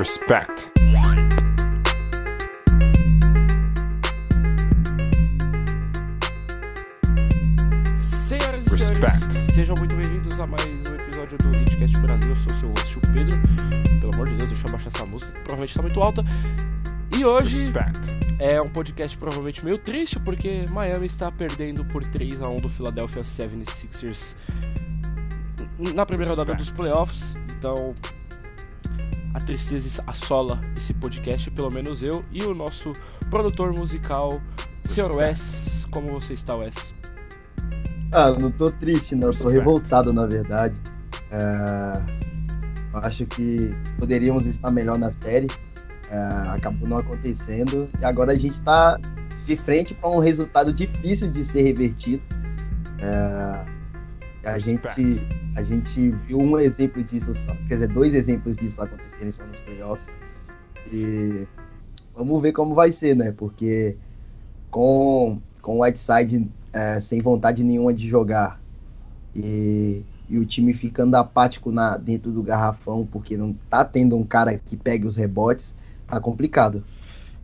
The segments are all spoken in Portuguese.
Respect. Senhoras e Respect. senhores, sejam muito bem-vindos a mais um episódio do Hitcast Brasil. Eu sou o seu host, o Pedro. Pelo amor de Deus, deixa eu baixar essa música, que provavelmente está muito alta. E hoje Respect. é um podcast provavelmente meio triste, porque Miami está perdendo por 3 a 1 do Philadelphia 76ers na primeira rodada dos playoffs. Então, a tristeza assola esse podcast, pelo menos eu e o nosso produtor musical, Sr. Wes. Como você está, Wes? Ah, não tô triste, não. Tô Respect. revoltado, na verdade. É, eu acho que poderíamos estar melhor na série. É, acabou não acontecendo. E agora a gente tá de frente para um resultado difícil de ser revertido. É, a, gente, a gente viu um exemplo disso, só, quer dizer, dois exemplos disso acontecerem só nos playoffs. E vamos ver como vai ser, né? Porque com, com o Whiteside é, sem vontade nenhuma de jogar e, e o time ficando apático na, dentro do garrafão porque não tá tendo um cara que pegue os rebotes, tá complicado.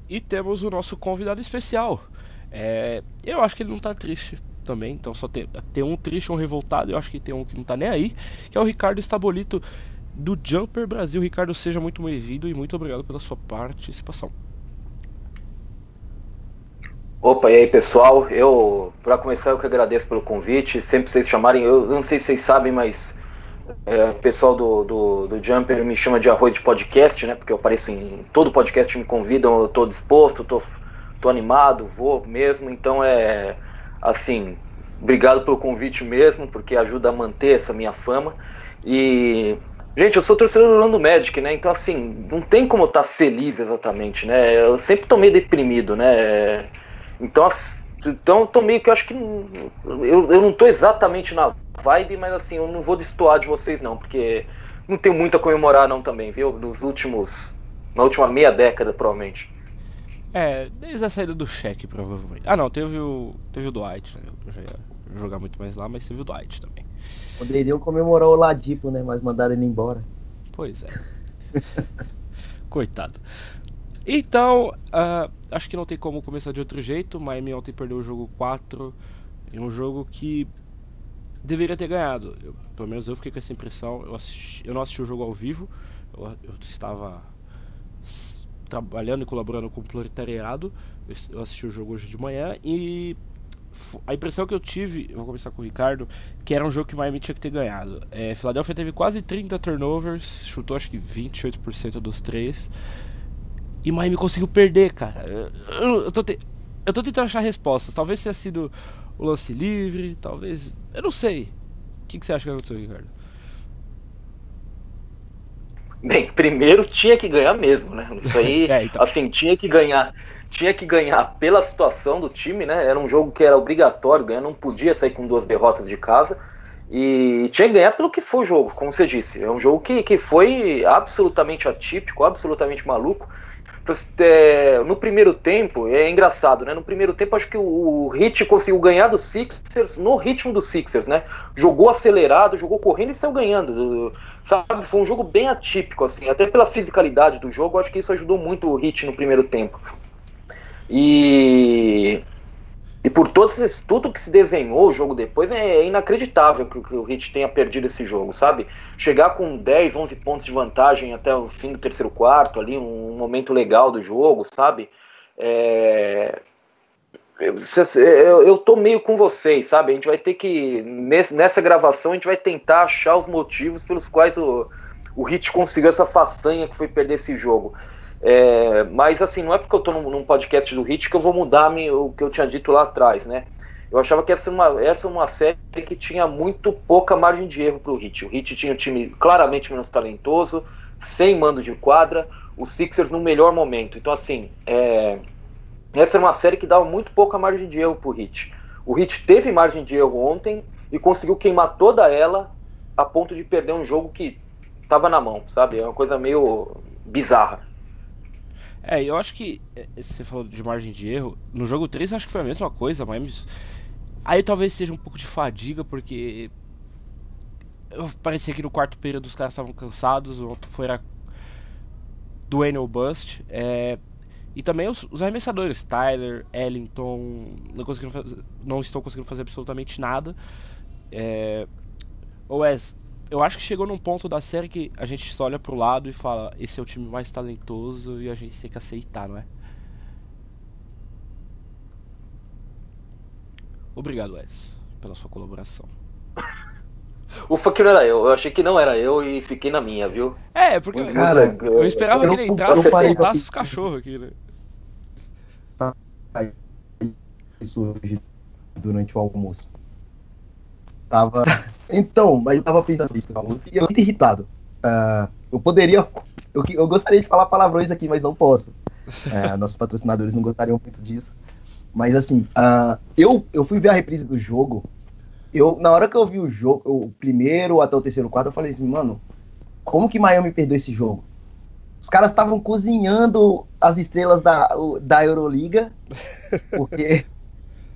E temos o nosso convidado especial. É, eu acho que ele não tá triste também, então só tem, tem um triste um revoltado. Eu acho que tem um que não tá nem aí, que é o Ricardo Estabolito do Jumper Brasil. Ricardo, seja muito bem-vindo e muito obrigado pela sua participação. Opa, e aí pessoal, eu, para começar, eu que agradeço pelo convite, sempre vocês chamarem, eu, eu não sei se vocês sabem, mas é, o pessoal do, do, do Jumper me chama de arroz de podcast, né, porque eu apareço em todo podcast, me convidam, eu tô disposto, tô, tô animado, vou mesmo, então é, assim, obrigado pelo convite mesmo, porque ajuda a manter essa minha fama, e... Gente, eu sou torcedor do Orlando Magic, né? Então, assim, não tem como eu estar feliz exatamente, né? Eu sempre tô meio deprimido, né? Então, então eu tô meio que eu acho que eu, eu não tô exatamente na vibe, mas assim, eu não vou destoar de vocês não, porque não tenho muito a comemorar não também, viu? Dos últimos na última meia década, provavelmente. É, desde a saída do cheque, provavelmente. Ah, não, teve o, teve o Dwight, né? Eu já ia jogar muito mais lá, mas teve o Dwight também. Poderiam comemorar o Ladipo, né? Mas mandaram ele embora. Pois é. Coitado. Então, ah, acho que não tem como começar de outro jeito. Miami ontem perdeu o jogo 4 em um jogo que deveria ter ganhado. Eu- pelo menos eu fiquei com essa impressão. Eu, assisti- eu não assisti o jogo ao vivo. Eu, eu estava trabalhando e colaborando com o proletariado. Eu, assisti o jogo hoje de manhã e a impressão que eu tive, eu vou começar com o Ricardo, que era um jogo que Miami tinha que ter ganhado. É, Philadelphia teve quase 30 turnovers, chutou acho que 28% dos três. E Miami conseguiu perder, cara. Eu- eu tô te- eu tô tentando achar respostas. Talvez tenha sido o lance livre, talvez. Eu não sei. O que, que você acha que aconteceu, Ricardo? Bem, primeiro tinha que ganhar mesmo, né? Isso aí, É, então. assim, tinha que ganhar. Tinha que ganhar pela situação do time, né? Era um jogo que era obrigatório ganhar, não podia sair com duas derrotas de casa. E tinha que ganhar pelo que foi o jogo, como você disse. É um jogo que, que foi absolutamente atípico, absolutamente maluco. É, no primeiro tempo, é engraçado, né? No primeiro tempo, acho que o, o Hit conseguiu ganhar do Sixers no ritmo do Sixers, né? Jogou acelerado, jogou correndo e saiu ganhando. Sabe? Foi um jogo bem atípico, assim. Até pela fisicalidade do jogo, acho que isso ajudou muito o Hit no primeiro tempo. E. E por todo esse, tudo que se desenhou o jogo depois, é inacreditável que, que o Hit tenha perdido esse jogo, sabe? Chegar com 10, 11 pontos de vantagem até o fim do terceiro quarto, ali, um momento legal do jogo, sabe? É... Eu, eu, eu tô meio com vocês, sabe? A gente vai ter que, nesse, nessa gravação, a gente vai tentar achar os motivos pelos quais o, o Hit conseguiu essa façanha que foi perder esse jogo. É, mas assim, não é porque eu tô num, num, podcast do Hit que eu vou mudar o que eu tinha dito lá atrás, né? Eu achava que essa é uma, essa é uma série que tinha muito pouca margem de erro pro Hit. O Hit tinha um time claramente menos talentoso, sem mando de quadra, os Sixers no melhor momento. Então, assim, é, essa é uma série que dava muito pouca margem de erro pro Hit. O Hit teve margem de erro ontem e conseguiu queimar toda ela a ponto de perder um jogo que tava na mão, sabe? É uma coisa meio bizarra. É, eu acho que é, você falou de margem de erro. No jogo 3 acho que foi a mesma coisa, mas aí talvez seja um pouco de fadiga porque parecia que no quarto período os caras estavam cansados, o outro foi era Dwayne ou Bust. É, e também os, os, arremessadores, Tyler, Ellington, não, não estão conseguindo fazer absolutamente nada. É, Wes, eu acho que chegou num ponto da série que a gente só olha pro lado e fala: esse é o time mais talentoso e a gente tem que aceitar, não é? Obrigado, Wes, pela sua colaboração. Ufa que não era eu, eu achei que não era eu e fiquei na minha, viu? É, porque Cara, eu, eu esperava eu, que ele entrasse e soltasse os cachorros aqui, né? Isso durante o almoço. Tava. Então, mas eu tava pensando nisso, eu fiquei muito irritado. Uh, eu poderia. Eu, eu gostaria de falar palavrões aqui, mas não posso. Uh, nossos patrocinadores não gostariam muito disso. Mas assim, uh, eu, eu fui ver a reprise do jogo. Eu, na hora que eu vi o jogo, o primeiro até o terceiro quarto, eu falei assim, mano, como que Miami perdeu esse jogo? Os caras estavam cozinhando as estrelas da, da Euroliga, porque,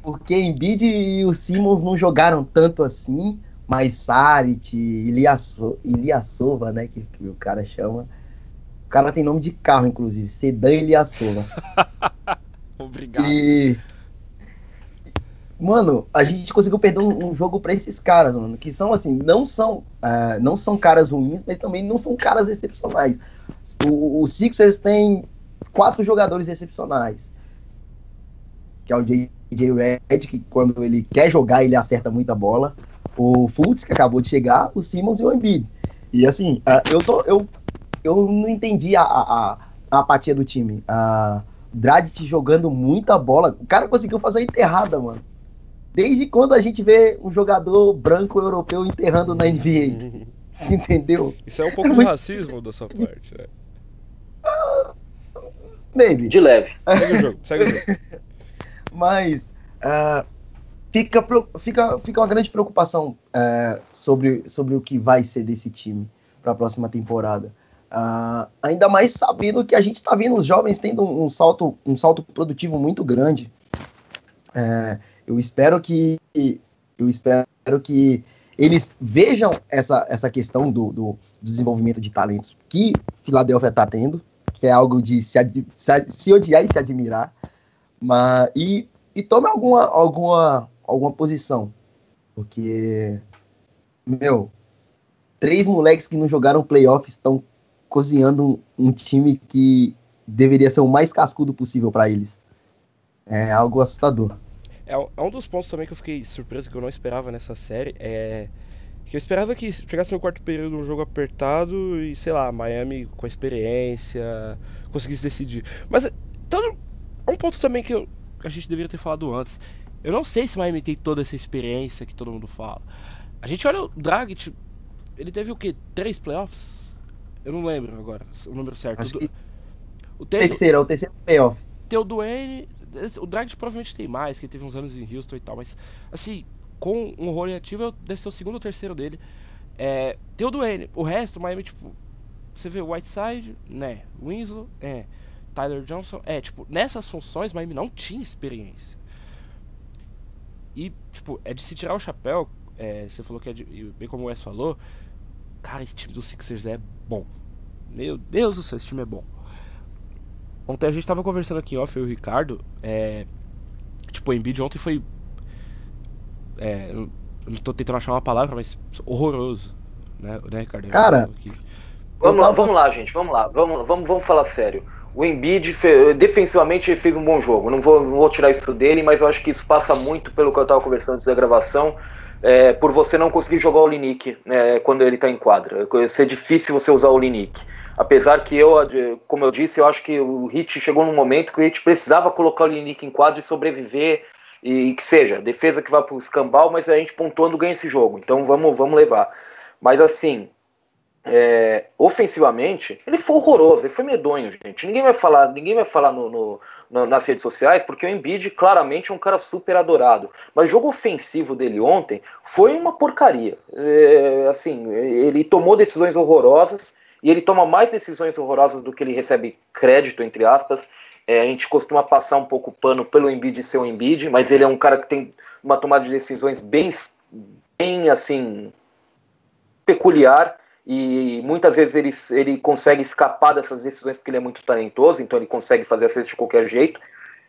porque Embiid e o Simmons não jogaram tanto assim, mas Sarit, Iliasova, né, que, que o cara chama. O cara tem nome de carro, inclusive, Sedan Iliasova. Obrigado. E, mano, a gente conseguiu perder um, um jogo para esses caras, mano, que são assim, não são, uh, não são caras ruins, mas também não são caras excepcionais. O, o Sixers tem quatro jogadores excepcionais, que é o J.J. Red, que quando ele quer jogar ele acerta muita bola, o Fultz que acabou de chegar, o Simmons e o Embiid. E assim, uh, eu tô, eu, eu não entendi a, a, a apatia do time. A uh, Dragic jogando muita bola. O cara conseguiu fazer a enterrada, mano. Desde quando a gente vê um jogador branco europeu enterrando na NBA? Entendeu? Isso é um pouco de racismo da sua parte, né? Maybe. De leve. Segue o jogo, segue o jogo. Mas uh, fica, fica, fica uma grande preocupação uh, sobre, sobre o que vai ser desse time para a próxima temporada. Uh, ainda mais sabendo que a gente está vendo os jovens tendo um, salto, um salto produtivo muito grande. Eu espero que eu espero que eles vejam essa, essa questão do, do, do desenvolvimento de talentos que Filadélfia está tendo, que é algo de se, se, se, odiar e se admirar, mas, e, e tome alguma, alguma, alguma posição, porque, meu, três moleques que não jogaram playoffs estão cozinhando um, time que deveria ser o mais cascudo possível para eles. É algo assustador. É, é, um dos pontos também que eu fiquei surpreso, que eu não esperava nessa série, é que eu esperava que chegasse no quarto período um jogo apertado e, sei lá, Miami com a experiência conseguisse decidir. Mas então, um ponto também que eu, a gente deveria ter falado antes. Eu não sei se Miami tem toda essa experiência que todo mundo fala. A gente olha o Dragic, ele teve o quê? Três playoffs? Eu não lembro agora o número certo. Acho que... O terceiro, é o terceiro playoff. Tem o Duane, o Dragic provavelmente tem mais, que ele teve uns anos em Houston e tal, mas assim, com um role ativo deve ser o segundo ou terceiro dele. É, tem o Duane, o resto, Miami, tipo, você vê o Whiteside, né? Winslow, é. Tyler Johnson, é, tipo, nessas funções Miami não tinha experiência. E, tipo, é de se tirar o chapéu, é, você falou que é de, bem como o Wes falou, cara, esse time do Sixers é bom. Meu Deus do céu, esse time é bom. Ontem a gente tava conversando aqui off, eu e o Ricardo. É, tipo, o Embiid ontem foi. É, eu não tô tentando achar uma palavra, mas horroroso. Né, né Ricardo? Cara. Vamos lá, vamos lá, gente, vamos lá. Vamos, vamos, vamos falar sério. O Embiid, defensivamente, fez um bom jogo. Não vou, não vou tirar isso dele, mas eu acho que isso passa muito pelo que eu tava conversando antes da gravação. É, por você não conseguir jogar o Linick né, quando ele está em quadra. Ser difícil você usar o Linick. Apesar que eu, como eu disse, eu acho que o Hit chegou num momento que o Hit precisava colocar o Linick em quadro e sobreviver, e, que seja, defesa que vá para o escambau, mas a gente pontuando ganha esse jogo, então vamos, vamos levar. Mas assim, é, ofensivamente, ele foi horroroso, ele foi medonho, gente. Ninguém vai falar, ninguém vai falar no, no, no, nas redes sociais, porque o Embiid claramente é um cara super adorado. Mas o jogo ofensivo dele ontem foi uma porcaria. É, assim, ele tomou decisões horrorosas e ele toma mais decisões horrorosas do que ele recebe crédito, entre aspas. É, a gente costuma passar um pouco o pano pelo Embiid ser o Embiid, mas ele é um cara que tem uma tomada de decisões bem, bem assim, peculiar. E muitas vezes ele, ele consegue escapar dessas decisões porque ele é muito talentoso, então ele consegue fazer as de qualquer jeito.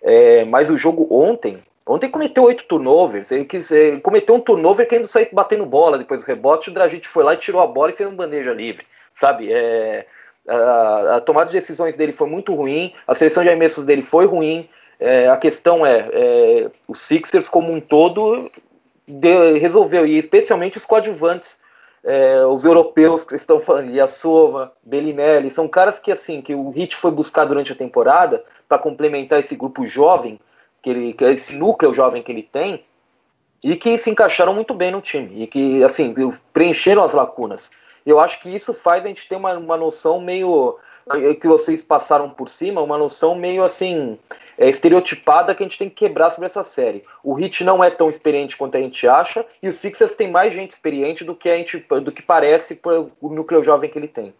É, mas o jogo ontem, ontem cometeu oito turnovers, ele, quis, ele cometeu um turnover querendo sair batendo bola depois do rebote, o Dragic foi lá e tirou a bola e fez uma bandeja livre, sabe? É, a, a, tomada de decisões dele foi muito ruim, a seleção de arremessos dele foi ruim, é, a questão é, é, os Sixers como um todo de, resolveu, e especialmente os coadjuvantes, é, os europeus que estão falando, Sova, Bellinelli, são caras que assim que o Hit foi buscar durante a temporada para complementar esse grupo jovem, que ele, que esse núcleo jovem que ele tem, e que se encaixaram muito bem no time e que assim preencheram as lacunas. Eu acho que isso faz a gente ter uma, uma noção meio é, que vocês passaram por cima, uma noção meio assim é, estereotipada que a gente tem que quebrar sobre essa série. O Hit não é tão experiente quanto a gente acha e o Sixers tem mais gente experiente do que a gente, do que parece o núcleo jovem que ele tem.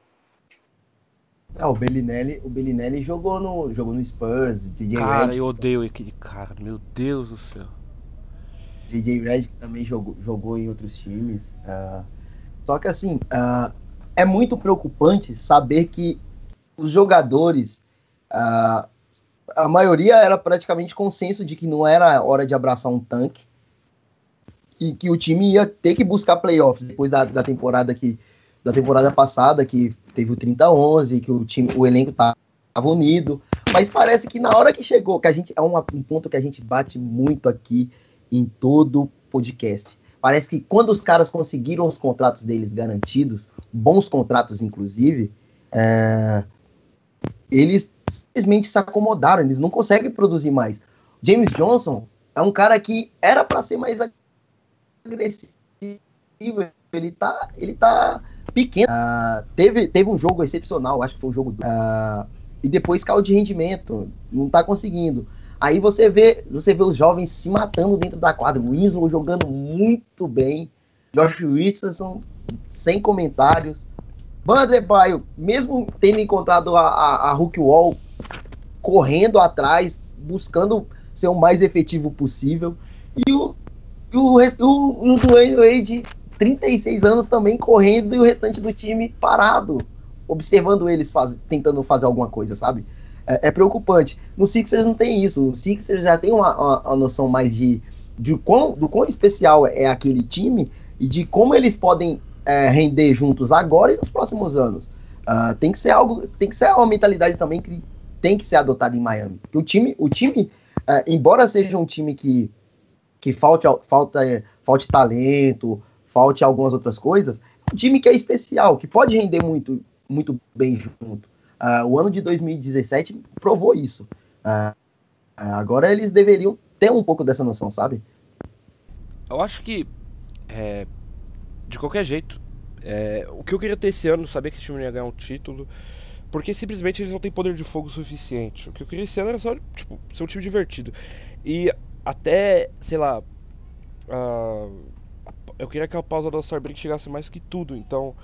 Ah, o Bellinelli, o Bellinelli jogou no, jogou no Spurs, DJ Cara, Red, eu odeio aquele cara, meu Deus do céu. DJ Red também jogou, jogou em outros times. Uh, só que assim, uh, é muito preocupante saber que os jogadores, uh, a maioria era praticamente consenso de que não era hora de abraçar um tanque e que o time ia ter que buscar playoffs depois da, da temporada que da temporada passada que teve o 30-11, que o time, o elenco estava unido, mas parece que na hora que chegou, que a gente é um, um ponto que a gente bate muito aqui em todo podcast. Parece que quando os caras conseguiram os contratos deles garantidos, bons contratos inclusive, é, eles simplesmente se acomodaram, eles não conseguem produzir mais. James Johnson é um cara que era para ser mais agressivo, ele tá, ele tá pequeno. Uh, teve, teve um jogo excepcional, acho que foi um jogo uh, e depois caiu de rendimento, não tá conseguindo. Aí você vê, você vê os jovens se matando dentro da quadra, o Winslow jogando muito bem, Josh Richardson sem comentários. Vanderbilt, mesmo tendo encontrado a, a, a Hulk Wall, correndo atrás, buscando ser o mais efetivo possível. E o, e o, o, o Dwayne Wade, 36 anos também correndo e o restante do time parado, observando eles faz, tentando fazer alguma coisa, sabe? É, é, preocupante. No Sixers não tem isso. O Sixers já tem uma, uma, uma noção mais de, de quão, do quão especial é aquele time e de como eles podem é, render juntos agora e nos próximos anos. Uh, tem que ser algo, tem que ser uma mentalidade também que tem que ser adotada em Miami. O time, o time, uh, embora seja um time que que falte, falta, falte talento, falte algumas outras coisas, é um time que é especial, que pode render muito, muito bem junto. Uh, o ano de 2017 provou isso. agora eles deveriam ter um pouco dessa noção, sabe? Eu acho que é, de qualquer jeito. É, o que eu queria ter esse ano, saber que esse time ia ganhar um título, porque simplesmente eles não têm poder de fogo suficiente. O que eu queria esse ano era só, tipo, ser um time divertido. E até, sei lá, uh, eu queria que a pausa da Star Break chegasse mais que tudo, então.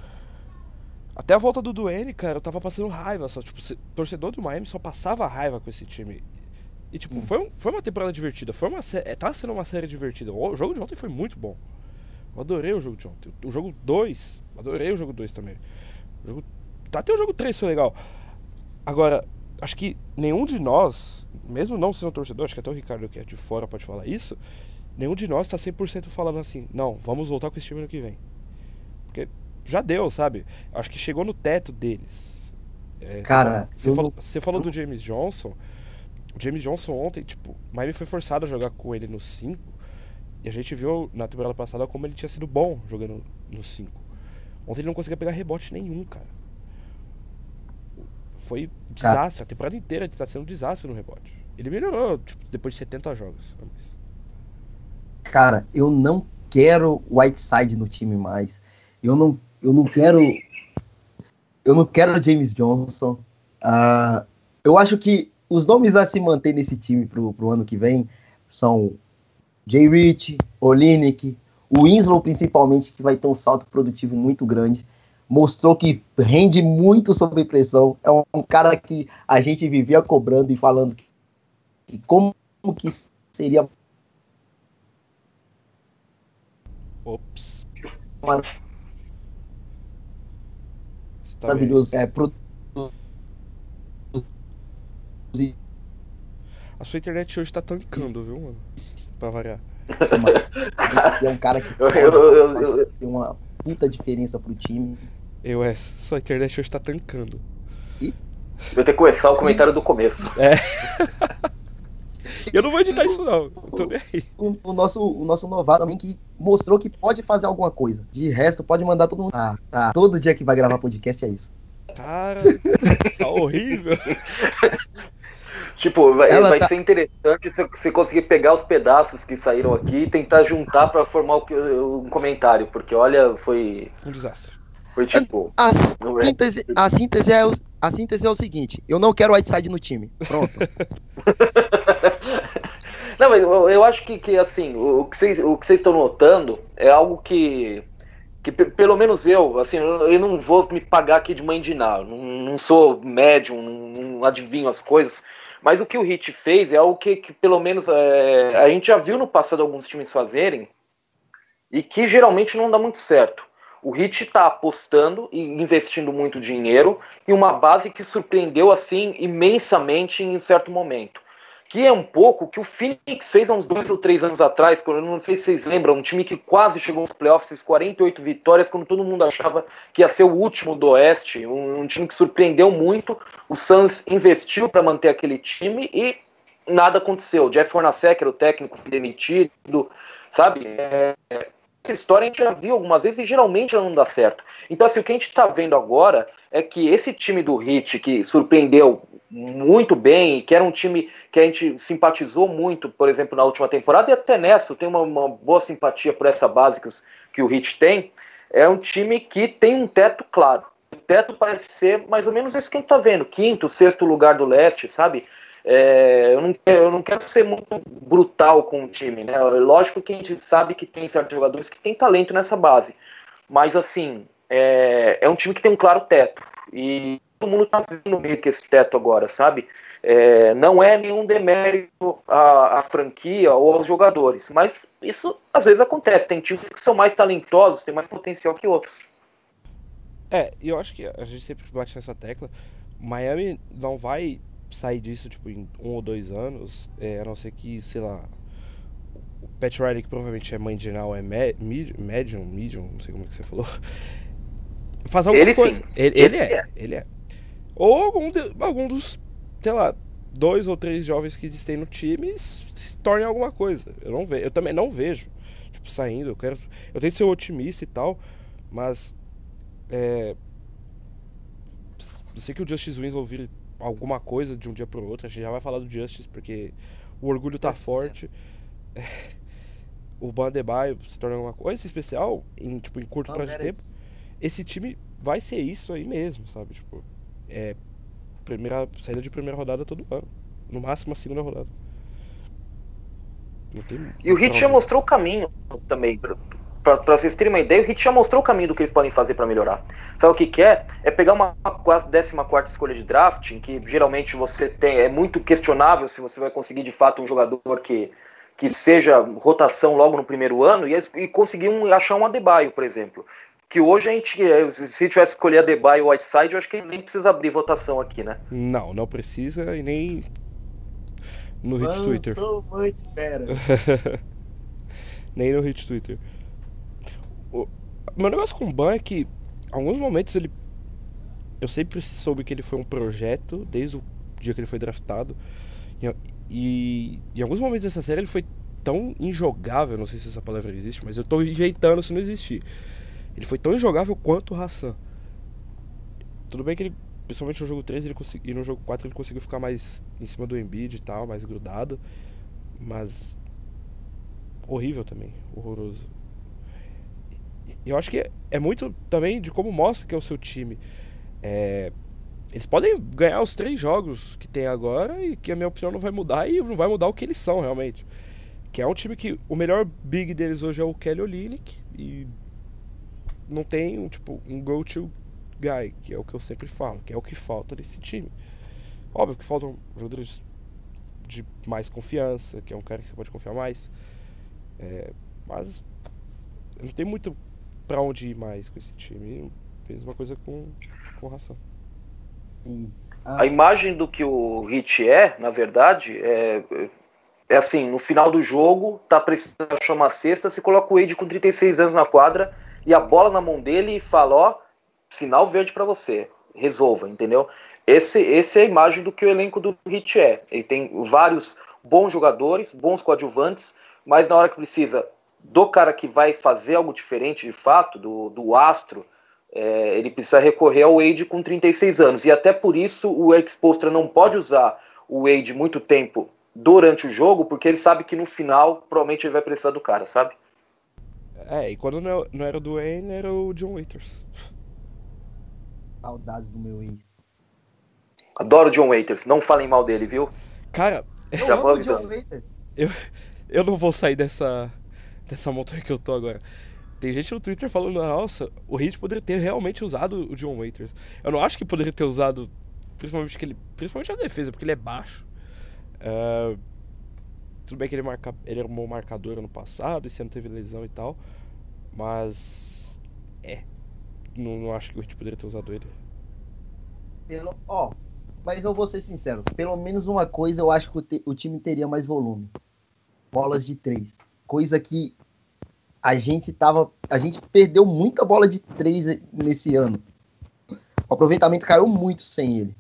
Até a volta do Duane, cara, eu tava passando raiva. Só, tipo, torcedor do Miami só passava raiva com esse time. E, tipo, hum. foi, um, foi uma temporada divertida. Foi uma, é, tá sendo uma série divertida. O jogo de ontem foi muito bom. Eu adorei o jogo de ontem. O jogo 2, adorei o jogo 2 também. O jogo, tá, até o jogo 3 foi legal. Agora, acho que nenhum de nós, mesmo não sendo torcedor, acho que até o Ricardo que é de fora pode falar isso, nenhum de nós tá 100% falando assim, não, vamos voltar com esse time no que vem. Porque já deu, sabe? Acho que chegou no teto deles. É, Cara, você, falou, você falou do James Johnson. O James Johnson ontem, tipo, Miami foi forçado a jogar com ele no 5 e a gente viu na temporada passada como ele tinha sido bom jogando no 5. Ontem ele não conseguia pegar rebote nenhum, cara. Foi desastre. A temporada inteira ele tá sendo um desastre no rebote. Ele melhorou, tipo, depois de 70 jogos. Cara, eu não quero Whiteside no time mais. Eu não, eu não quero. Eu não quero James Johnson. Uh, eu acho que os nomes a se manter nesse time pro, pro ano que vem são Jay Rich, Olinick, o Winslow principalmente, que vai ter um salto produtivo muito grande. Mostrou que rende muito sob pressão. É um, cara que a gente vivia cobrando e falando que, que como que seria. Ops. maravilhoso. É, pro... A sua internet hoje tá tancando, viu, mano? Pra variar. é um cara que tem uma puta diferença pro time. Eu, é, sua internet hoje tá tancando. E? Vou ter que começar o comentário do começo. É. Eu não vou editar isso, não. tô nem aí. O, o, nosso, o nosso novato também que mostrou que pode fazer alguma coisa. De resto, pode mandar todo mundo. Ah, tá. Todo dia que vai gravar podcast é isso. Cara, tá horrível. Tipo, vai, vai tá... ser interessante se você conseguir pegar os pedaços que saíram aqui e tentar juntar para formar um comentário, porque olha, foi. Um desastre. Foi tipo. A síntese, a síntese, é, o, a síntese é o seguinte: eu não quero Whiteside no time. Pronto. não, mas eu, eu acho que, que assim, o que vocês estão notando é algo que que pelo menos eu, assim, eu não vou me pagar aqui de mãe de nada, não, não sou médium, não, não, adivinho as coisas, mas o que o Hit fez é algo que, que pelo menos é, a gente já viu no passado alguns times fazerem e que geralmente não dá muito certo. O Hit está apostando e investindo muito dinheiro em uma base que surpreendeu assim imensamente em certo momento que é um pouco o que o Phoenix fez há uns dois ou três anos atrás, quando não sei se vocês lembram, um time que quase chegou nos playoffs, 48 vitórias, quando todo mundo achava que ia ser o último do Oeste, um, um time que surpreendeu muito. O Suns investiu para manter aquele time e nada aconteceu. O Jeff Hornacek era o técnico, foi demitido, sabe? É, essa história a gente já viu algumas vezes e geralmente ela não dá certo. Então, assim, o que a gente está vendo agora é que esse time do Hit, que surpreendeu muito bem, que era um time que a gente simpatizou muito, por exemplo, na última temporada, e até nessa, tenho uma, uma boa simpatia por essa base que, que o Hit tem, é um time que tem um teto claro. O teto parece ser mais ou menos esse que a gente tá vendo, quinto, sexto lugar do leste, sabe? É, eu, não, eu não quero ser muito brutal com o time, né? Lógico que a gente sabe que tem certos jogadores que têm talento nessa base, mas assim, é, é um time que tem um claro teto. E todo mundo está vendo meio que esse teto agora, sabe? É, não é nenhum demérito à, à, franquia ou aos jogadores, mas isso às vezes acontece. Tem times que são mais talentosos, têm mais potencial que outros. É, e eu acho que a gente sempre bate nessa tecla. Miami não vai sair disso tipo em um ou dois anos, é, a não ser que, sei lá, o Pat Riley, que provavelmente é mãe de geral, é medium, medium, não sei como é que você falou. Faz alguma ele coisa. Sim. Ele, ele é, é, ele é. Ou algum, de, algum dos, sei lá, dois ou três jovens que existem no time se tornem alguma coisa. Eu não vejo, eu também não vejo. Tipo, saindo, eu quero. Eu tento ser otimista e tal, mas. É. Eu sei que o Justice Winslow vire alguma coisa de um dia pro outro. A gente já vai falar do Justice, porque o orgulho tá forte. É, o Bandebaio se torna alguma coisa especial em, tipo, em curto prazo de tempo. Esse time vai ser isso aí mesmo, sabe? Tipo, é, primeira, saída de primeira rodada todo ano. No máximo a segunda rodada. e o Hit já mostrou o caminho também. Pra, pra vocês terem uma ideia, o Hit já mostrou o caminho do que eles podem fazer para melhorar. Sabe o que, que é? É pegar uma 14 escolha de draft, em que geralmente você tem. É muito questionável se você vai conseguir de fato um jogador que, que seja rotação logo no primeiro ano e, e conseguir um, achar um Adebayo, por exemplo que hoje a gente, se tivesse escolher a Debye ou Whiteside, eu acho que nem precisa abrir votação aqui, né? Não, não precisa e nem no hit Twitter. nem no hit Twitter. O meu negócio com o Ban é que, alguns momentos, ele. Eu sempre soube que ele foi um projeto, desde o dia que ele foi draftado. E, e em alguns momentos dessa série ele foi tão injogável, não sei se essa palavra existe, mas eu tô inventando se não existir ele foi tão injogável quanto o Hassan. Tudo bem que ele, principalmente no jogo 3 ele consegui, e no jogo 4 ele conseguiu ficar mais em cima do Embiid e tal, mais grudado. Mas horrível também, horroroso. Eu acho que é, é muito também de como mostra que é o seu time. É, eles podem ganhar os três jogos que tem agora e que a minha opinião não vai mudar e não vai mudar o que eles são realmente. Que é um time que o melhor big deles hoje é o Kelly Olynyk e não tem um, tipo, um go-to guy, que é o que eu sempre falo, que é o que falta nesse time. Óbvio que faltam jogadores de mais confiança, que é um cara que você pode confiar mais. É, mas não tem muito para onde ir mais com esse time. Mesma coisa com, com. Sim. Ah. A imagem do que o Hit é, na verdade, é, é assim, no final do jogo, tá precisando achar uma cesta, você coloca o Wade com 36 anos na quadra e a bola na mão dele e fala, ó, sinal verde para você, resolva, entendeu? Esse, esse é a imagem do que o elenco do Hit é. Ele tem vários bons jogadores, bons coadjuvantes, mas na hora que precisa do cara que vai fazer algo diferente de fato, do, do astro, é, ele precisa recorrer ao Wade com 36 anos. E até por isso o Expostra não pode usar o Wade muito tempo durante o jogo, porque ele sabe que no final provavelmente ele vai precisar do cara, sabe? É, e quando não, não era o Wayne, era o John Waiters. Saudades do meu ex. Adoro o John Waiters, não falem mal dele, viu? Cara, eu. Eu, eu não vou sair dessa, dessa montanha que eu tô agora. Tem gente no Twitter falando, nossa, o Heat poderia ter realmente usado o John Waiters. Eu não acho que poderia ter usado, principalmente, que ele, principalmente a defesa, porque ele é baixo. Uh, tudo bem que ele, marca, ele era um bom marcador ano passado, esse ano teve lesão e tal. Mas. É. Não, não acho que o Heat poderia ter usado ele. Pelo, ó, mas eu vou ser sincero. Pelo menos uma coisa eu acho que o, te, o time teria mais volume. Bolas de três. Coisa que a gente tava. A gente perdeu muita bola de três nesse ano. O aproveitamento caiu muito sem ele.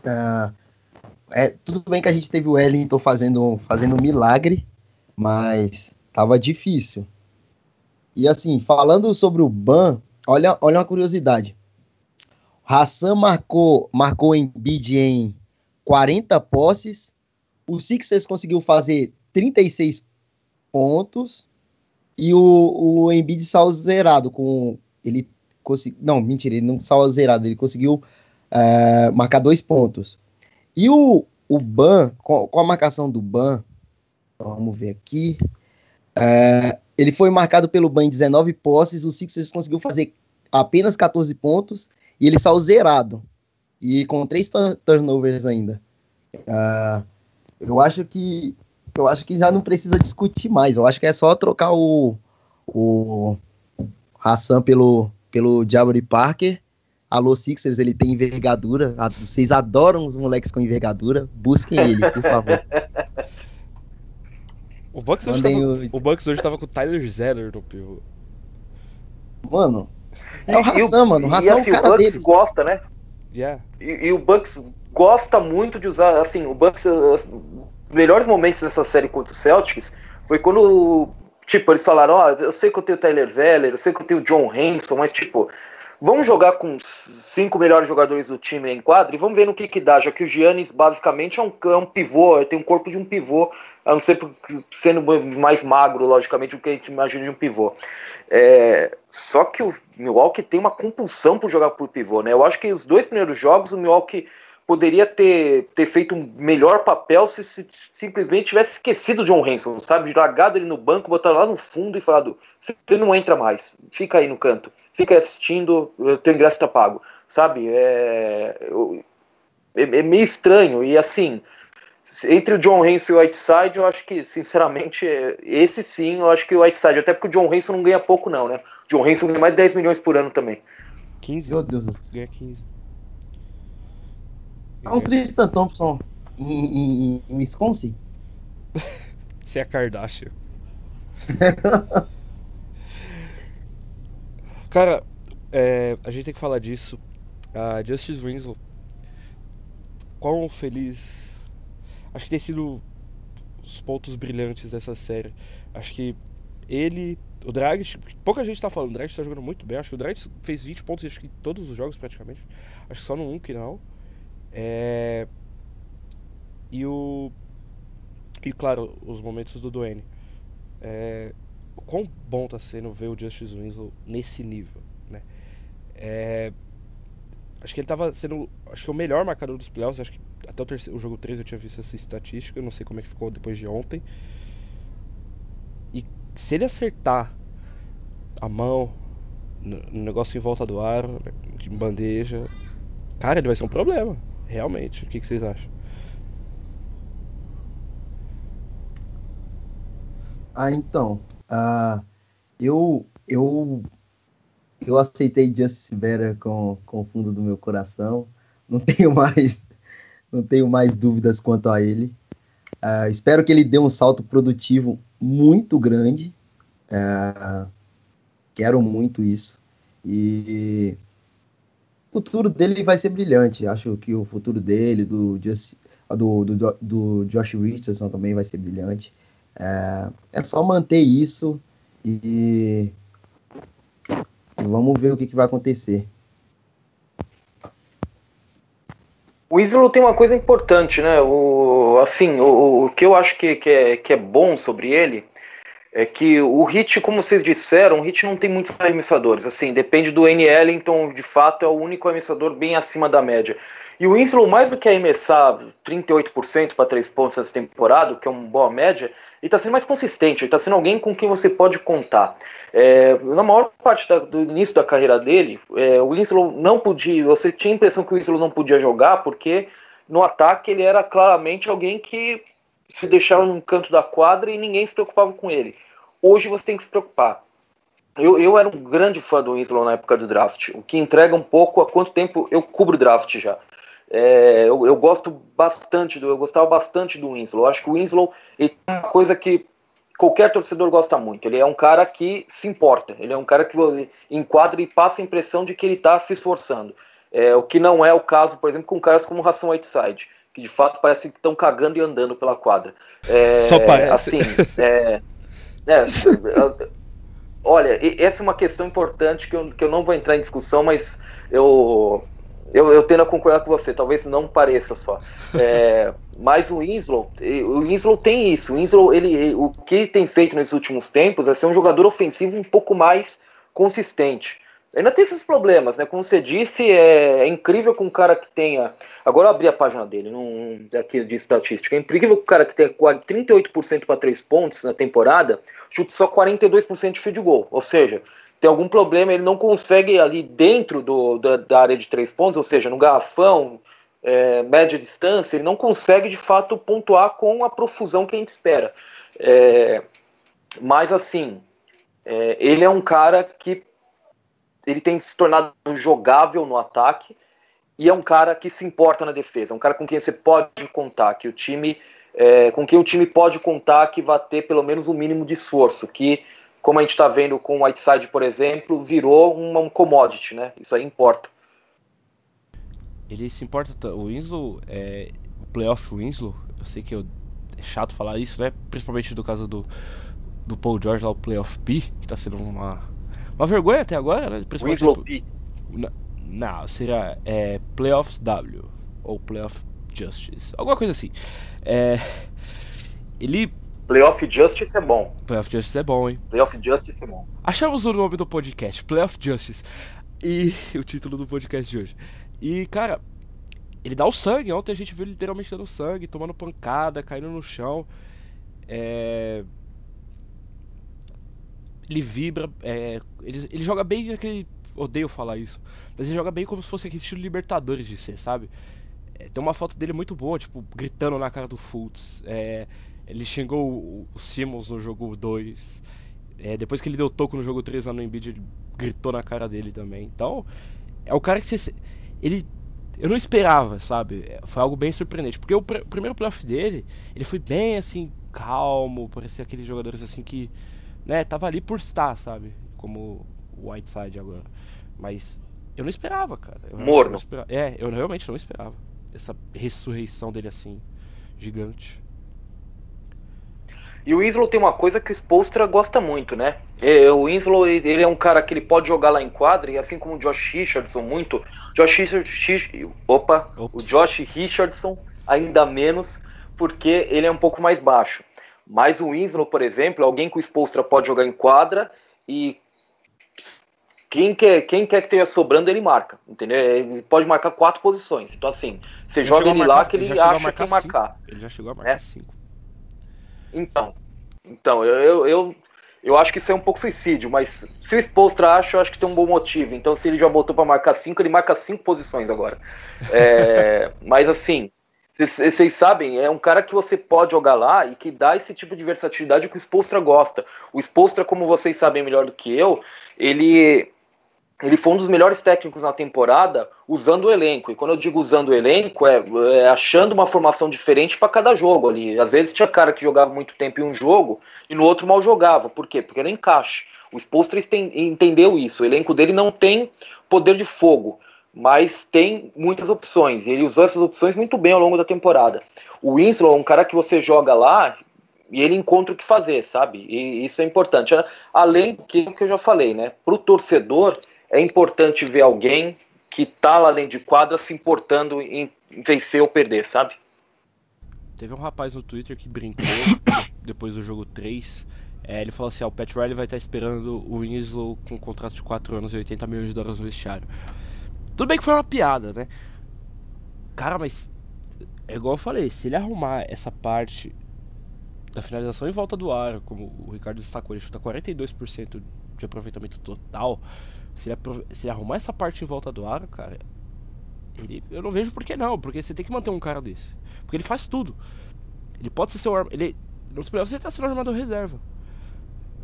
Uh, é, tudo bem que a gente teve o Wellington fazendo, fazendo um milagre, mas tava difícil. E assim, falando sobre o Ban, olha, olha uma curiosidade. Hassan marcou, marcou em bid em 40 posses. O Sixers conseguiu fazer 36 pontos e o, o Embiid saiu zerado com. Ele conseguiu. Não, mentira, ele não saiu zerado, ele conseguiu é, marcar dois pontos. E o, o Ban, com, com, a marcação do Ban, vamos ver aqui. É, ele foi marcado pelo Ban em 19 posses, o Sixers conseguiu fazer apenas 14 pontos e ele saiu zerado. E com três turnovers ainda. Uh, eu acho que eu acho que já não precisa discutir mais. Eu acho que é só trocar o, o Hassan pelo, pelo Jabari Parker. Alô Sixers, ele tem envergadura. Vocês adoram os moleques com envergadura. Busquem ele, por favor. O Bucks, hoje tava, o... o Bucks hoje tava com o Tyler Zeller no pivô. Mano, é o Hassan, mano. O Hassan assim, é o cara o Bucks deles. gosta, né? Yeah. E, e, o Bucks gosta muito de usar, assim, o Bucks melhores momentos dessa série contra o Celtics foi quando, tipo, eles falaram, ó, oh, eu sei que eu tenho o Tyler Zeller, eu sei que eu tenho o John Henson, mas, tipo, vamos jogar com cinco melhores jogadores do time em quadro e vamos ver no que que dá, já que o Giannis basicamente é um, é um pivô, tem um corpo de um pivô, a não ser sendo mais magro, logicamente, do que a gente imagina de um pivô. É, só que o Milwaukee tem uma compulsão por jogar por pivô, né? Eu acho que os dois primeiros jogos o Milwaukee poderia ter, ter feito um melhor papel se, se simplesmente tivesse esquecido o John Hanson, sabe? Largado ele no banco, botado lá no fundo e falado: você não entra mais, fica aí no canto, fica aí assistindo, o teu ingresso tá pago, sabe? É, é, é meio estranho e assim. Entre o John Hanson e o Whiteside, eu acho que, sinceramente, esse sim, eu acho que o Whiteside, até porque o John Hanson não ganha pouco, não, né? O John Hanson ganha mais de 10 milhões por ano também. 15? Meu Deus, ganha 15. É um Tristan Thompson em, em, em Wisconsin? Você é Kardashian. Cara, é, a gente tem que falar disso. A Justice Winslow, quão feliz. Acho que tem sido os pontos brilhantes dessa série. Acho que ele, o Drag, pouca gente tá falando, o Drag tá jogando muito bem. Acho que o Drag fez 20 pontos acho que em todos os jogos praticamente. Acho que só no 1 que não. É... E o. E claro, os momentos do Duane. É... O quão bom tá sendo ver o Justice Winslow nesse nível, né? É... Acho que ele tava sendo. Acho que o melhor marcador dos playoffs. Acho que até o, terceiro, o jogo 3 eu tinha visto essa estatística. Não sei como é que ficou depois de ontem. E se ele acertar a mão no, negócio em volta do aro, de bandeja, cara, ele vai ser um problema. Realmente. O que, vocês acham? Ah, então. Uh, eu, eu, eu aceitei Justice Better com, com o fundo do meu coração. Não tenho mais, não tenho mais dúvidas quanto a ele. Uh, espero que ele dê um salto produtivo muito grande. Uh, quero muito isso. E futuro dele vai ser brilhante. Acho que o futuro dele, do, Just, do, do, do Josh Richardson também vai ser brilhante. É, é só manter isso e, e vamos ver o que, que vai acontecer. O Islo tem uma coisa importante, né? O, assim, o, o que eu acho que, que, é, que é bom sobre ele é que o Hit, como vocês disseram, o Hit não tem muitos arremessadores. Assim, depende do NL, então de fato é o único arremessador bem acima da média. E o Winslow, mais do que arremessar 38% para três pontos essa temporada, que é uma boa média, ele está sendo mais consistente, ele está sendo alguém com quem você pode contar. É, na maior parte da, do início da carreira dele, é, o Winslow não podia, você tinha a impressão que o Winslow não podia jogar, porque no ataque ele era claramente alguém que se deixava num canto da quadra e ninguém se preocupava com ele. Hoje você tem que se preocupar. Eu, eu era um grande fã do Winslow na época do draft, o que entrega um pouco a quanto tempo eu cubro draft já. É, eu, eu, gosto bastante do, eu gostava bastante do Winslow. Eu acho que o Winslow é uma coisa que qualquer torcedor gosta muito. Ele é um cara que se importa. Ele é um cara que enquadra e passa a impressão de que ele está se esforçando. É, o que não é o caso, por exemplo, com caras como Ração Whiteside que de fato parece que estão cagando e andando pela quadra. É, Só parece. Assim, é, é, olha, essa é uma questão importante que eu, que eu não vou entrar em discussão, mas eu, eu, eu tendo a concordar com você, talvez não pareça só. É, mas o Winslow, o Winslow tem isso. O Winslow, ele, o que tem feito nesses últimos tempos é ser um jogador ofensivo um pouco mais consistente. Ainda tem esses problemas, né? Como você disse, é, é incrível com um cara que tenha. Agora eu abri a página dele, num, aqui de estatística. É incrível com um cara que tenha 38% para 3 pontos na temporada, chute só 42% de field goal. Ou seja, tem algum problema, ele não consegue ali dentro do, da, da área de 3 pontos, ou seja, no garrafão, é, média distância, ele não consegue de fato pontuar com a profusão que a gente espera. É, mas assim, é, ele é um cara que ele tem se tornado jogável no ataque e é um cara que se importa na defesa, um cara com quem você pode contar, que o time, é, com quem o time pode contar que vai ter pelo menos o um mínimo de esforço, que, como a gente está vendo com o Whiteside, por exemplo, virou uma, um commodity, né? Isso aí importa. Ele se importa, o Winslow, é, o playoff Winslow, eu sei que eu, é chato falar isso, né? Principalmente do caso do, do Paul George lá, o playoff P, que está sendo uma uma vergonha até agora, né? Winslow P. Não, seria é, Playoffs W. Ou Playoff Justice. Alguma coisa assim. É, ele. Playoff Justice é bom. Playoff Justice é bom, hein? Playoff Justice é bom. Achamos o nome do podcast, Playoff Justice. E o título do podcast de hoje. E, cara, ele dá o sangue. Ontem a gente viu ele literalmente dando sangue, tomando pancada, caindo no chão. É ele vibra, é, ele, ele joga bem naquele. Odeio falar isso, mas ele joga bem como se fosse aquele estilo Libertadores de ser, sabe? É, tem uma foto dele muito boa, tipo, gritando na cara do Fultz. É, ele xingou o, o Simmons no jogo 2. É, depois que ele deu toco no jogo 3 lá no Embiid, ele gritou na cara dele também. Então, é o cara que você. Ele. Eu não esperava, sabe? É, foi algo bem surpreendente. Porque o, pr o primeiro playoff dele, ele foi bem assim, calmo. Parecia aqueles jogadores assim que né, tava ali por estar, sabe? Como o Whiteside agora. Mas eu não esperava, cara. Eu Morno. Esperava. É, eu realmente não esperava. Essa ressurreição dele assim, gigante. E o Winslow tem uma coisa que o Spolstra gosta muito, né? É, o Winslow, ele é um cara que ele pode jogar lá em quadra, e assim como o Josh Richardson muito, Josh Richardson, opa, Ops. o Josh Richardson ainda menos, porque ele é um pouco mais baixo. Mas o Winslow, por exemplo, é alguém que o Spolstra pode jogar em quadra e quem quer, quem quer que esteja sobrando, ele marca, entendeu? Ele pode marcar quatro posições. Então, assim, você ele joga ele marcar, lá que ele, ele acha que marcar. Ele já chegou a marcar é? cinco. Então, então eu, eu, eu, eu, acho que isso é um pouco suicídio, mas se o Spolstra acha, eu acho que tem um bom motivo. Então, se ele já botou para marcar cinco, ele marca cinco posições agora. É, mas, assim, vocês sabem, é um cara que você pode jogar lá e que dá esse tipo de versatilidade que o Spolstra gosta. O Spolstra, como vocês sabem melhor do que eu, ele ele foi um dos melhores técnicos na temporada usando o elenco. E quando eu digo usando o elenco, é, é achando uma formação diferente para cada jogo ali. Às vezes tinha cara que jogava muito tempo em um jogo e no outro mal jogava. Por quê? Porque era encaixe. O Spolstra entendeu isso. O elenco dele não tem poder de fogo, mas tem muitas opções. Ele usou essas opções muito bem ao longo da temporada. O Winslow é um cara que você joga lá e ele encontra o que fazer, sabe? E isso é importante. Além do que, que eu já falei, né? Para o torcedor é importante ver alguém que tá lá dentro de quadra se importando em vencer ou perder, sabe? Teve um rapaz no Twitter que brincou depois do jogo 3. É, ele falou assim: ó, o Pat Riley vai estar tá esperando o Winslow com um contrato de 4 anos e 80 milhões de dólares no vestiário. Tudo bem que foi uma piada, né? Cara, mas é igual eu falei: se ele arrumar essa parte da finalização em volta do ar, como o Ricardo destacou, ele chuta 42% de aproveitamento total. Se ele, se ele arrumar essa parte em volta do aro, cara, ele, eu não vejo por que não, porque você tem que manter um cara desse. Porque ele faz tudo. Ele pode ser seu arma. Ele. Nos playoffs ele tá sendo armador reserva.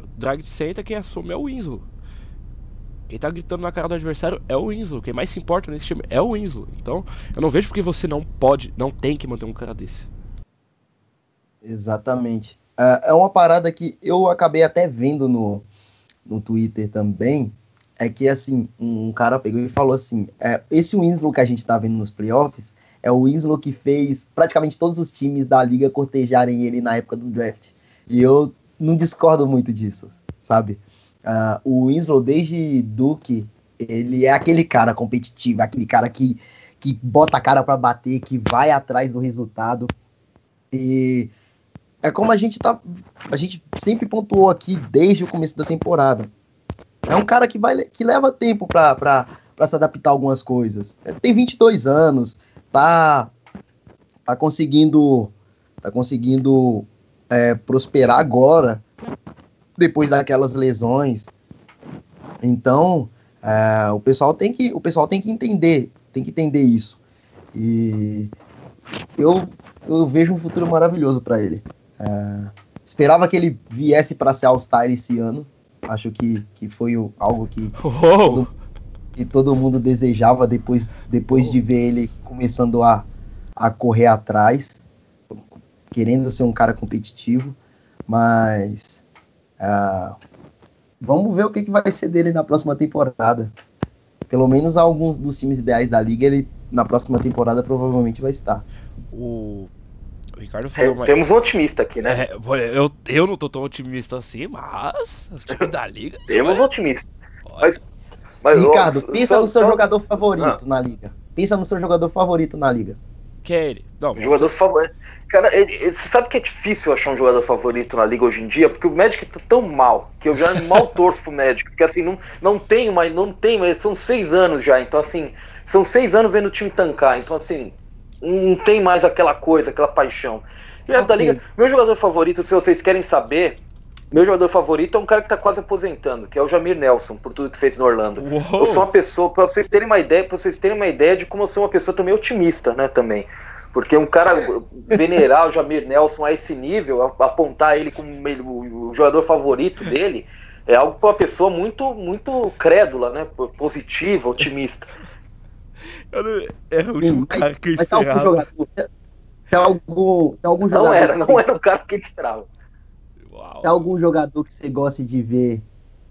O drag senta, quem assume é o Winslow. Quem tá gritando na cara do adversário é o Winslow. Quem mais se importa nesse time é o Winslow. Então, eu não vejo porque você não pode, não tem que manter um cara desse. Exatamente. Uh, é uma parada que eu acabei até vendo no, no Twitter também é que, assim, um cara pegou e falou assim: é, esse Winslow que a gente tá vendo nos playoffs é o Winslow que fez praticamente todos os times da liga cortejarem ele na época do draft. E eu não discordo muito disso, sabe? Uh, o Winslow, desde Duke, ele é aquele cara competitivo, aquele cara que, que bota a cara para bater, que vai atrás do resultado. E é como a gente tá. A gente sempre pontuou aqui desde o começo da temporada é um cara que, vai, que leva tempo para se adaptar a algumas coisas. Ele tem 22 anos, tá, tá conseguindo, tá conseguindo é, prosperar agora, depois daquelas lesões. Então, é, o pessoal tem que, o pessoal tem que entender, tem que entender isso. E eu, eu vejo um futuro maravilhoso para ele. É, esperava que ele viesse para ser All-Star esse ano, Acho que, que foi o, algo que, todo, que todo mundo desejava depois, depois de ver ele começando a, a correr atrás, querendo ser um cara competitivo. Mas uh, vamos ver o que, que vai ser dele na próxima temporada. Pelo menos alguns dos times ideais da liga, ele na próxima temporada provavelmente vai estar. O Ricardo falou. Temos um otimista aqui, né? É, eu, eu não tô tão otimista assim, mas. Da liga. Temos um otimista. Mas, mas, Ricardo, ó, pensa só, no seu só... jogador favorito ah. na liga. Pensa no seu jogador favorito na liga. Que é ele? Não, jogador favorito. Cara, você sabe que é difícil achar um jogador favorito na liga hoje em dia, porque o Magic tá tão mal, que eu já mal torço pro Magic, porque assim, não, não tem mais, não tem mais, são seis anos já, então assim, são seis anos vendo o time tancar, então assim, não tem mais aquela coisa, aquela paixão. Okay. da liga, meu jogador favorito, se vocês querem saber, meu jogador favorito é um cara que tá quase aposentando, que é o Jamir Nelson, por tudo que fez no Orlando. Uou. Eu sou uma pessoa, para vocês terem uma ideia, para vocês terem uma ideia de como eu sou uma pessoa também otimista, né, também. Porque um cara venerar o Jamir Nelson a esse nível, apontar ele como o jogador favorito dele, é algo para uma pessoa muito muito crédula, né, positiva, otimista. Era o último cara que eu esperava. Tem algum, tem algum jogador. Não era, não era o cara que eu esperava. Tem algum jogador que você gosta de ver,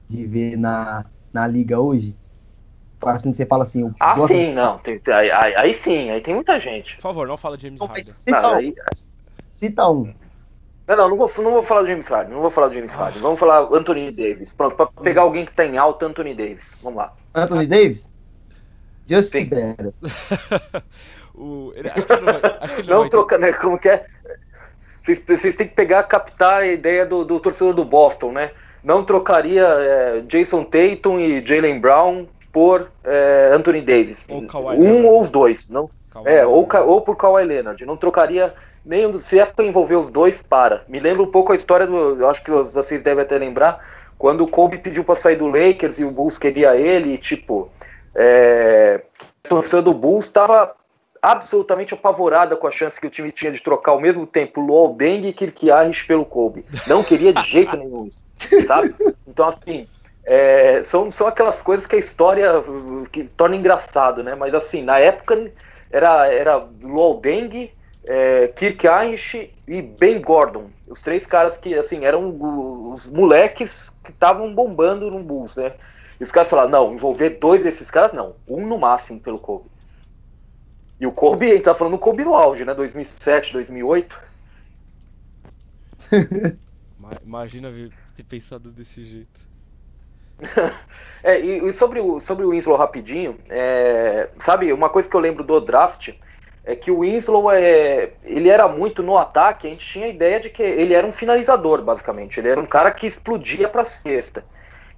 de ver na, na liga hoje? Assim, você fala assim. Ah, sim, de... não. Tem, aí, aí, aí, sim, aí tem muita gente. Por favor, não fala de James Harden. Cita, não, aí... cita um. Não, não, não vou, não vou falar do James Harden, não vou falar do James Harden. Vamos falar Anthony Davis. Pronto, pra pegar alguém que tá em alta, Anthony Davis. Vamos lá. Anthony Davis? Just Sim. better. o, ele, acho que ele não, vai, acho que ele não, não troca, né? Como que é? Vocês, vocês têm que pegar, captar a ideia do, do torcedor do Boston, né? Não trocaria é, Jason Tatum e Jalen Brown por é, Anthony Davis. Ou um ou os dois. Não, é, ou, ou por Kawhi Leonard. Não trocaria nenhum. Se é para envolver os dois, para. Me lembra um pouco a história do. Eu acho que vocês devem até lembrar. Quando o Kobe pediu para sair do Lakers e o Bulls queria ele, e, tipo, é, a torcida do Bulls estava absolutamente apavorada com a chance que o time tinha de trocar ao mesmo tempo Luol Deng e Kirk Harris pelo Kobe. Não queria de jeito nenhum isso, sabe? Então, assim, é, são só aquelas coisas que a história que torna engraçado, né? Mas assim, na época era, era Luol Deng, é, Kirk Heinrich e Ben Gordon. Os três caras que, assim, eram os moleques que estavam bombando no Bulls, né? E os caras falaram, não, envolver dois desses caras, não. Um no máximo pelo Kobe. E o Kobe, a gente tá falando do Kobe no auge, né? 2007, 2008. Imagina ter pensado desse jeito. é, e, sobre o, sobre o Winslow rapidinho, é, sabe, uma coisa que eu lembro do draft é que o Winslow é, ele era muito no ataque, a gente tinha a ideia de que ele era um finalizador, basicamente. Ele era um cara que explodia para cesta.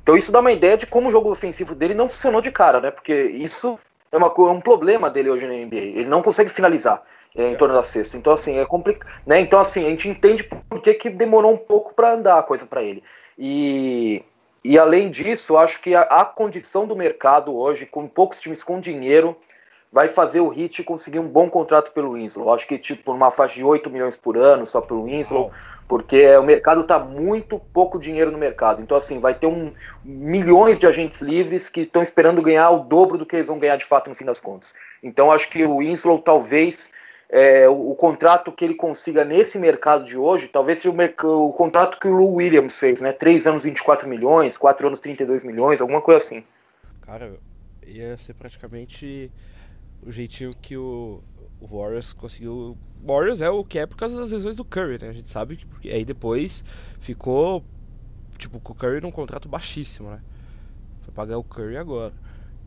Então isso dá uma ideia de como o jogo ofensivo dele não funcionou de cara, né? Porque isso é, uma, é um problema dele hoje na NBA. Ele não consegue finalizar é, em torno da cesta. Então assim, é complicado, né? Então assim, a gente entende por que, que demorou um pouco para andar a coisa para ele. E e além disso, acho que a, a, condição do mercado hoje, com poucos times com dinheiro, vai fazer o Hit conseguir um bom contrato pelo Winslow. Acho que tipo uma faixa de 8 milhões por ano só pelo Winslow, porque o mercado está muito pouco dinheiro no mercado. Então assim, vai ter um milhões de agentes livres que estão esperando ganhar o dobro do que eles vão ganhar de fato no fim das contas. Então acho que o Winslow talvez é, o, o, contrato que ele consiga nesse mercado de hoje, talvez seja o, o contrato que o Lou Williams fez, né? 3 anos 24 milhões, 4 anos 32 milhões, alguma coisa assim. Cara, ia ser praticamente o jeitinho que o, o Warriors conseguiu. O Warriors é o que é por causa das lesões do Curry, né? A gente sabe que porque aí depois ficou tipo com o Curry num contrato baixíssimo, né? Foi pagar o Curry agora.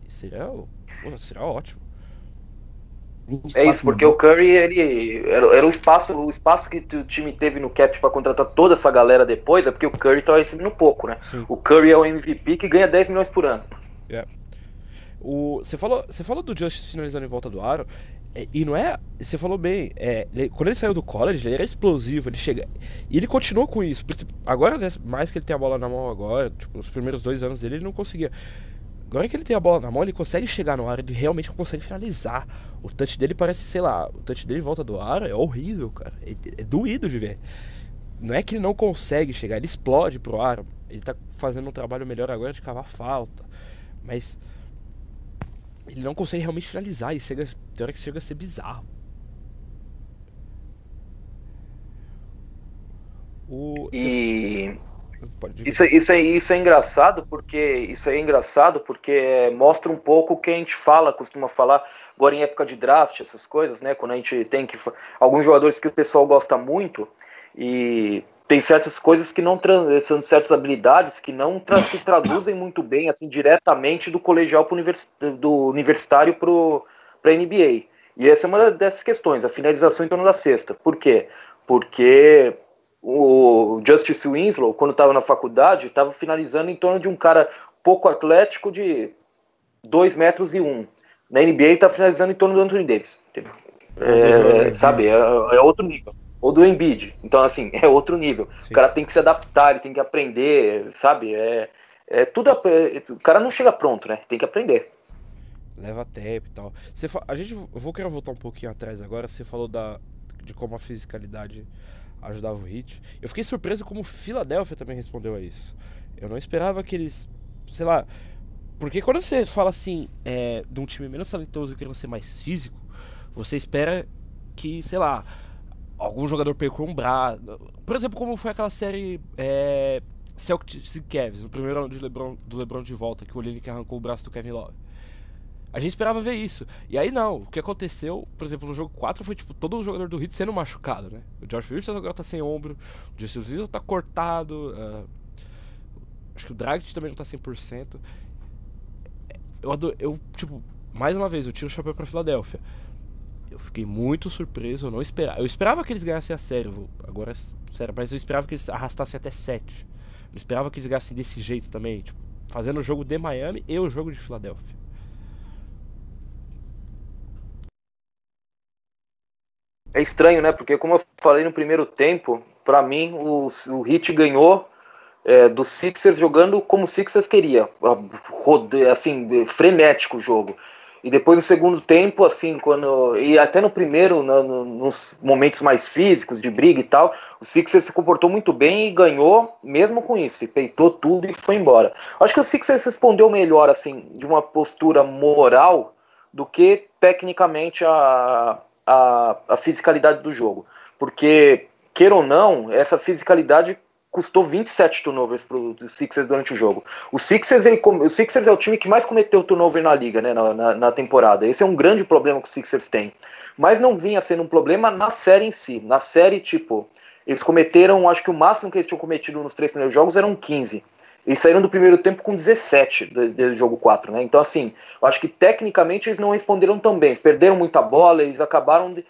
E seria, pô, seria ótimo. É isso, porque o Curry ele era, era, o espaço, o espaço que o time teve no cap para contratar toda essa galera depois, é porque o Curry tá recebendo pouco, né? Sim. O Curry é o MVP que ganha 10 milhões por ano. Yeah. O, você, falou, você falou do Justice finalizando em volta do aro, é, e não é. Você falou bem, é, ele, quando ele saiu do college, ele era explosivo, ele chega. E ele continuou com isso. Agora, né, mais que ele tem a bola na mão agora, tipo, os primeiros dois anos dele, ele não conseguia. Agora que ele tem a bola na mão, ele consegue chegar no ar, ele realmente consegue finalizar. O touch dele parece, sei lá, o touch dele em volta do ar é horrível, cara. É, é doído de ver. Não é que ele não consegue chegar, ele explode pro ar. Ele tá fazendo um trabalho melhor agora de cavar falta. Mas ele não consegue realmente finalizar e chega, tem hora que chega a ser bizarro. O, e isso, isso, é, isso é engraçado porque isso é engraçado porque mostra um pouco o que a gente fala, costuma falar agora em época de draft, essas coisas, né? Quando a gente tem que alguns jogadores que o pessoal gosta muito e tem certas coisas que não são certas habilidades que não tra se traduzem muito bem assim diretamente do colegial pro univers do universitário para a NBA. E essa é uma dessas questões, a finalização em torno da cesta. Por quê? Porque o Justice Winslow, quando estava na faculdade, estava finalizando em torno de um cara pouco atlético de 2 metros e 1. Um. Na NBA está finalizando em torno do Anthony Davis. É, sabe, é, é, outro nível. Ou do Embiid. Então, assim, é outro nível. Sim. O cara tem que se adaptar, ele tem que aprender, sabe? É, é tudo. É, o cara não chega pronto, né? Tem que aprender. Leva tempo e tal. Você, a gente, eu vou querer voltar um pouquinho atrás agora. Você falou da, de como a fisicalidade ajudava o Hit. Eu fiquei surpreso como o Philadelphia também respondeu a isso. Eu não esperava que eles, sei lá, porque quando você fala assim é, de um time menos talentoso querendo ser mais físico, você espera que, sei lá, algum jogador perca um braço. Por exemplo, como foi aquela série é, Celtics e Cavs, no primeiro ano Lebron, do LeBron de volta, que o Olinick arrancou o braço do Kevin Love. A gente esperava ver isso. E aí não, o que aconteceu, por exemplo, no jogo 4 foi tipo todo o jogador do Heat sendo machucado, né? O George Richards agora tá sem ombro, o Justice Winslow tá cortado, uh, acho que o Dragic também não tá 100%. Eu, adoro, eu, tipo, mais uma vez, eu tiro o chapéu pra Filadélfia. Eu fiquei muito surpreso, eu não esperava. Eu esperava que eles ganhassem a série, agora, sério, mas eu esperava que eles arrastassem até 7. Eu esperava que eles ganhassem desse jeito também, tipo, fazendo o jogo de Miami e o jogo de Filadélfia. É estranho, né? Porque como eu falei no primeiro tempo, para mim o, o Heat ganhou é, do Sixers jogando como o Sixers queria, assim, frenético o jogo. E depois no segundo tempo, assim, quando. E até no primeiro, no, no, nos momentos mais físicos, de briga e tal, o Sixers se comportou muito bem e ganhou, mesmo com isso. E peitou tudo e foi embora. Acho que o Sixers respondeu melhor, assim, de uma postura moral do que tecnicamente a, a, a fisicalidade do jogo. Porque, queira ou não, essa fisicalidade custou 27 turnovers para o Sixers durante o jogo. O Sixers, ele, o Sixers é o time que mais cometeu turnover na liga, né, na, na, na, temporada. Esse é um grande problema que o Sixers tem. Mas não vinha sendo um problema na série em si. Na série, tipo, eles cometeram, acho que o máximo que eles tinham cometido nos três primeiros jogos eram 15. Eles saíram do primeiro tempo com 17 do, do jogo 4, né? Então, assim, eu acho que tecnicamente eles não responderam tão bem. Eles perderam muita bola, eles acabaram de,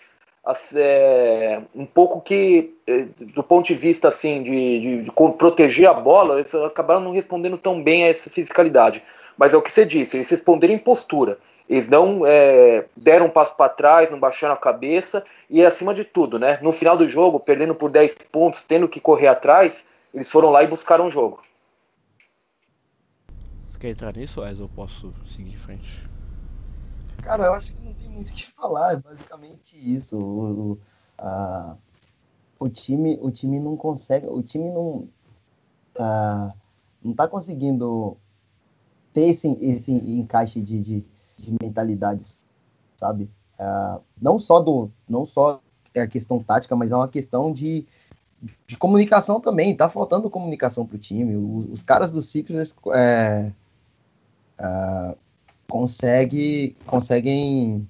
é, um pouco que, é, do ponto de vista assim, de, de, de, proteger a bola, eles acabaram não respondendo tão bem a essa fisicalidade. Mas é o que você disse, eles responderam em postura. Eles não é, deram um passo para trás, não baixaram a cabeça e, acima de tudo, né, no final do jogo, perdendo por 10 pontos, tendo que correr atrás, eles foram lá e buscaram o jogo. Você quer entrar nisso, Wes, ou posso seguir em frente? Cara, eu acho que muito o que falar, é basicamente isso. O, a, o, time, o time não consegue, o time não, a, não tá conseguindo ter esse, esse encaixe de, de, de mentalidades, sabe? A, não só do, não só é a questão tática, mas é uma questão de, de comunicação também. Tá faltando comunicação pro time. Os, os caras do Sixers é, é, consegue, conseguem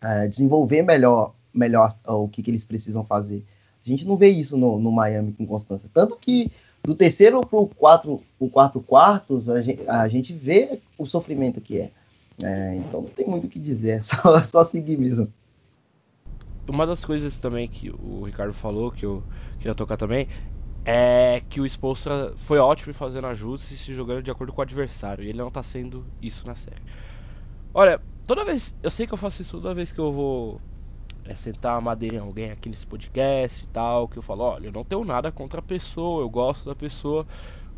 é, desenvolver melhor, melhor o que, que eles precisam fazer. A gente não vê isso no, no Miami com constância. Tanto que do terceiro para o quatro, o quarto quartos, a gente, a gente vê o sofrimento que é. é. Então não tem muito o que dizer, é só, só seguir mesmo. Uma das coisas também que o Ricardo falou, que eu queria tocar também, é que o Spolstra foi ótimo em fazendo ajustes e se jogando de acordo com o adversário. E ele não está sendo isso na série. Olha, Toda vez, eu sei que eu faço isso toda vez que eu vou é, sentar a madeira em alguém aqui nesse podcast e tal, que eu falo, olha, eu não tenho nada contra a pessoa, eu gosto da pessoa,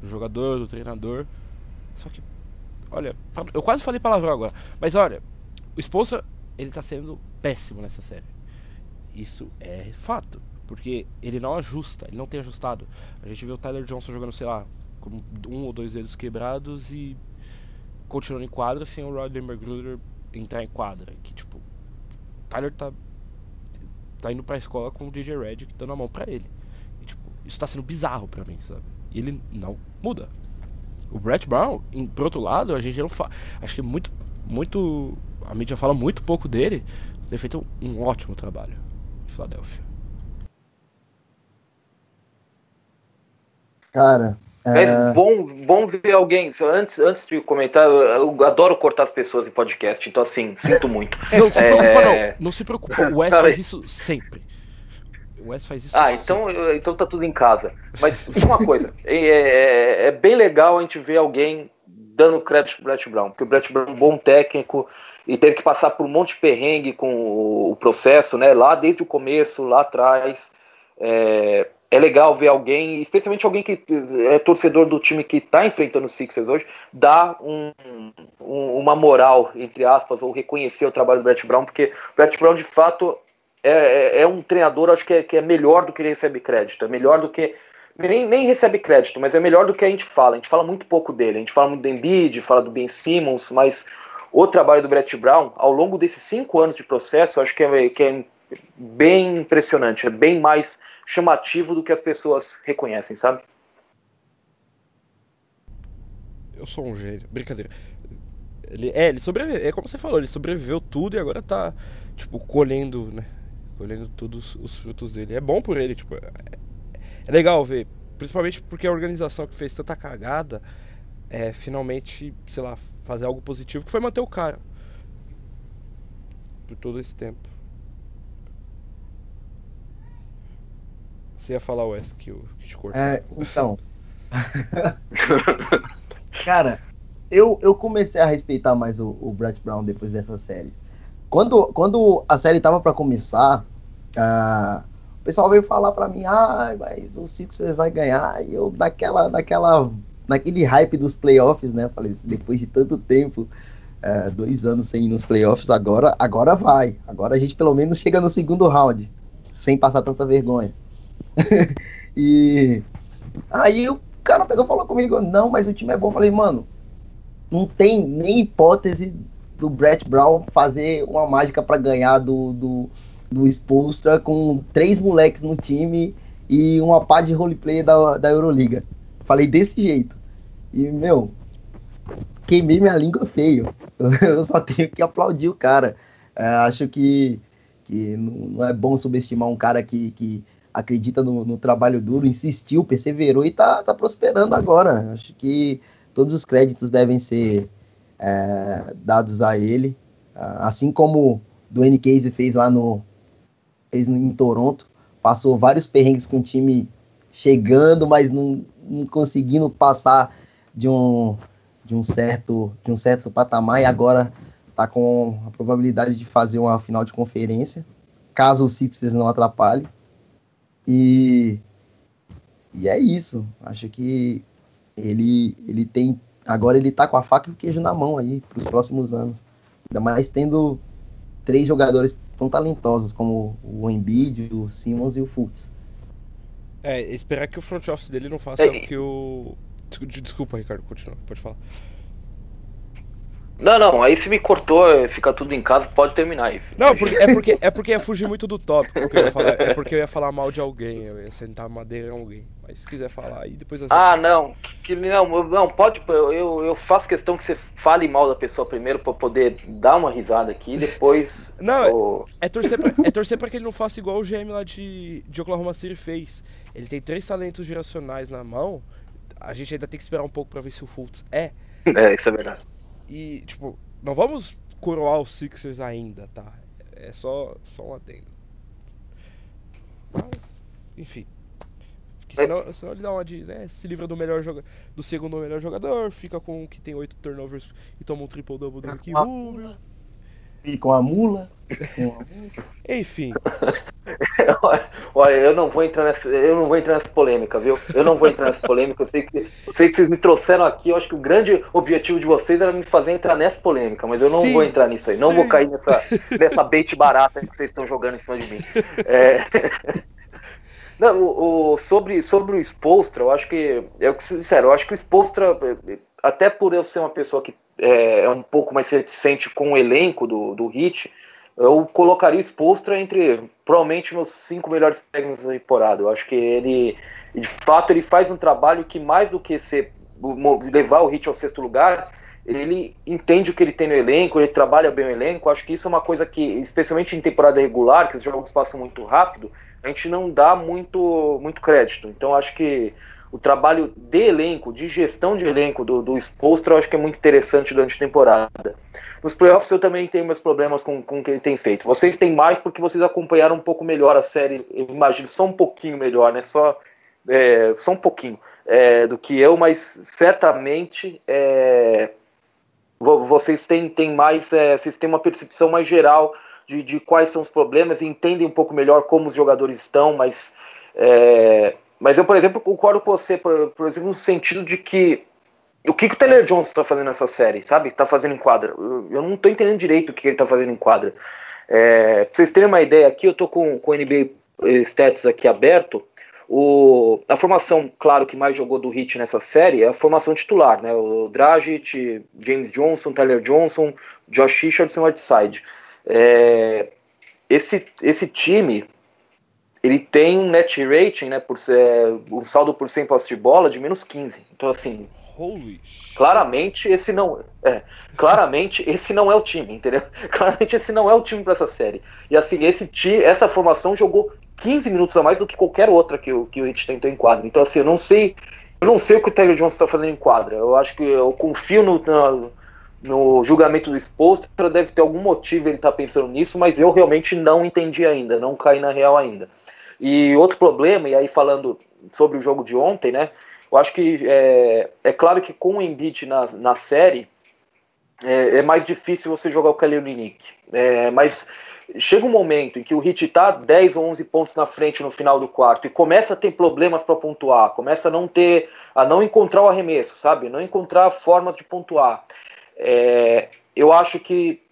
do jogador, do treinador. Só que, olha, eu quase falei palavrão agora, mas olha, o esposa, ele tá sendo péssimo nessa série. Isso é fato, porque ele não ajusta, ele não tem ajustado. A gente viu o Tyler Johnson jogando, sei lá, com um ou dois dedos quebrados e continuando em quadra sem o Rodney McGruder entrar em quadra. Que tipo, Tyler tá, tá indo pra escola com o DJ Red dando a mão pra ele. E, tipo, isso tá sendo bizarro pra mim, sabe? E ele não muda. O Brett Brown, em, por outro lado, a gente não fala. Acho que muito. muito a mídia fala muito pouco dele. Tem feito um, um ótimo trabalho em Filadélfia. Cara, mas é... bom, bom ver alguém. Antes, antes de comentar, eu adoro cortar as pessoas em podcast, então assim, sinto muito. Não se preocupa, é... não. Não se preocupa. O Wes faz isso sempre. O Wes faz isso Ah, então, então tá tudo em casa. Mas uma coisa, é, é, é, bem legal a gente ver alguém dando crédito pro Brett Brown, porque o Brett Brown é um bom técnico e teve que passar por um monte de perrengue com o processo, né? Lá desde o começo, lá atrás. É, é legal ver alguém, especialmente alguém que é torcedor do time que está enfrentando o Sixers hoje, dar um, um, uma moral, entre aspas, ou reconhecer o trabalho do Brett Brown, porque o Brett Brown, de fato, é, é, é um treinador, acho que é, que é melhor do que ele recebe crédito, é melhor do que. Nem, nem recebe crédito, mas é melhor do que a gente fala. A gente fala muito pouco dele. A gente fala muito do Embiid, fala do Ben Simmons, mas o trabalho do Brett Brown, ao longo desses cinco anos de processo, acho que é, que é bem impressionante, é bem mais chamativo do que as pessoas reconhecem, sabe? Eu sou um gênio, brincadeira. Ele, é, ele sobreviveu, é como você falou, ele sobreviveu tudo e agora tá, tipo, colhendo, né? Colhendo todos os frutos dele. É bom por ele, tipo, é, é legal ver, principalmente porque a organização que fez tanta cagada é finalmente, sei lá, fazer algo positivo, que foi manter o cara por todo esse tempo. Você ia falar, Wes, que, eu, que te cortou. É, então. Cara, eu, eu comecei a respeitar mais o, o Brown depois dessa série. Quando, quando a série tava para começar, uh, o pessoal veio falar para mim, ah, mas o Sixers vai ganhar. E eu, naquela, naquela, naquele hype dos playoffs, né? Falei, depois de tanto tempo, é, dois anos sem ir nos playoffs, agora, agora vai. Agora a gente pelo menos chega no segundo round, sem passar tanta vergonha. e aí o cara pegou e falou comigo, não, mas o time é bom. Eu falei, mano, não tem nem hipótese do Brett Brown fazer uma mágica para ganhar do, do, do Spolstra com três moleques no time e uma pá de roleplay da, da Euroliga. Falei desse jeito. E, meu, queimei minha língua feio. Eu só tenho que aplaudir o cara. É, acho que, que não é bom subestimar um cara que, que acredita no, no, trabalho duro, insistiu, perseverou e tá, tá prosperando agora. Acho que todos os créditos devem ser é, dados a ele. Assim como Dwayne Casey fez lá no, fez em Toronto, passou vários perrengues com o time chegando, mas não, não conseguindo passar de um, de um certo de um certo patamar e agora está com a probabilidade de fazer uma final de conferência, caso o Sixers não atrapalhe. E e é isso. Acho que ele ele tem agora ele tá com a faca e o queijo na mão aí para os próximos anos. Ainda mais tendo três jogadores tão talentosos como o Embiid, o Simmons e o Fultz. É, esperar que o front office dele não faça é. o que o Desculpa, Ricardo, continua, pode falar. Não, não, aí se me cortou, fica tudo em casa, pode terminar aí. Não, porque, é, porque, é porque ia fugir muito do tópico. Que eu ia falar, é porque eu ia falar mal de alguém, eu ia sentar madeira em alguém. Mas se quiser falar aí, depois... Ah, não, que, não, não, pode, eu, eu faço questão que você fale mal da pessoa primeiro pra poder dar uma risada aqui, depois... não, eu... é, torcer pra, é torcer pra que ele não faça igual o GM lá de, de Oklahoma City fez. Ele tem três talentos geracionais na mão a gente ainda tem que esperar um pouco para ver se o Fultz é. É, isso é verdade. E, tipo, não vamos coroar os Sixers ainda, tá? É só, só um adendo. Mas, enfim. Porque senão, senão ele dá uma de. Né, se livra do melhor joga do segundo melhor jogador, fica com o que tem oito turnovers e toma um triple double do Ricky Rubio. E com a mula. Enfim. Olha, eu não vou entrar nessa, eu não vou entrar nessa polêmica, viu? Eu não vou entrar nessa polêmica. Eu sei que, eu sei que vocês me trouxeram aqui. Eu acho que o grande objetivo de vocês era me fazer entrar nessa polêmica, mas eu não sim, vou entrar nisso aí. Não sim. vou cair nessa, nessa bait barata que vocês estão jogando em cima de mim. É... Não, o, o, sobre, sobre o Spolstra, eu acho que. Eu, sincero, eu acho que o Spolstra, até por eu ser uma pessoa que é, é um pouco mais reticente com o elenco do, do Hit, eu colocaria Spolstra entre provavelmente meus cinco melhores técnicos da temporada. Eu acho que ele, de fato, ele faz um trabalho que mais do que ser levar o Hit ao sexto lugar, ele entende o que ele tem no elenco, ele trabalha bem o elenco. Acho que isso é uma coisa que, especialmente em temporada regular, que os jogos passam muito rápido, a gente não dá muito, muito crédito. Então acho que o trabalho de elenco, de gestão de elenco do, do Spolstra, eu acho que é muito interessante durante a temporada. Nos playoffs eu também tenho meus problemas com, com o que ele tem feito. Vocês têm mais porque vocês acompanharam um pouco melhor a série, eu imagino, só um pouquinho melhor, né? Só, é, só um pouquinho é, do que eu, mas certamente é, vocês têm, têm mais, é, vocês têm uma percepção mais geral de, de quais são os problemas e entendem um pouco melhor como os jogadores estão, mas é, mas eu, por exemplo, concordo com você, por, por exemplo, no sentido de que o que, que o Taylor Johnson está fazendo nessa série, sabe? Está fazendo em quadra. Eu, eu não estou entendendo direito o que, que ele está fazendo em quadra. É, pra vocês terem uma ideia aqui, eu estou com, com o NBA Stats aqui aberto. O, a formação, claro, que mais jogou do Hit nessa série é a formação titular, né? O Dragic, James Johnson, Tyler Johnson, Josh Richardson Whiteside. É, esse, esse time ele tem um net rating, né, por ser um saldo por 100 posse de bola de menos 15. Então assim, Holy claramente esse não é, claramente esse não é o time, entendeu? Claramente esse não é o time para essa série. E assim, esse time, essa formação jogou 15 minutos a mais do que qualquer outra que o que o Hit tentou em quadra. Então assim, eu não sei, eu não sei o que o Taylor Johnson está fazendo em quadra. Eu acho que eu confio no, no no julgamento do exposto, deve ter algum motivo ele estar tá pensando nisso, mas eu realmente não entendi ainda, não caí na real ainda. E outro problema, e aí falando sobre o jogo de ontem, né? Eu acho que é, é claro que com o Embiid na, na série é, é mais difícil você jogar o Olynyk. É, mas chega um momento em que o Hit está 10 ou 11 pontos na frente no final do quarto e começa a ter problemas para pontuar, começa a não ter, a não encontrar o arremesso, sabe? Não encontrar formas de pontuar. É, eu acho que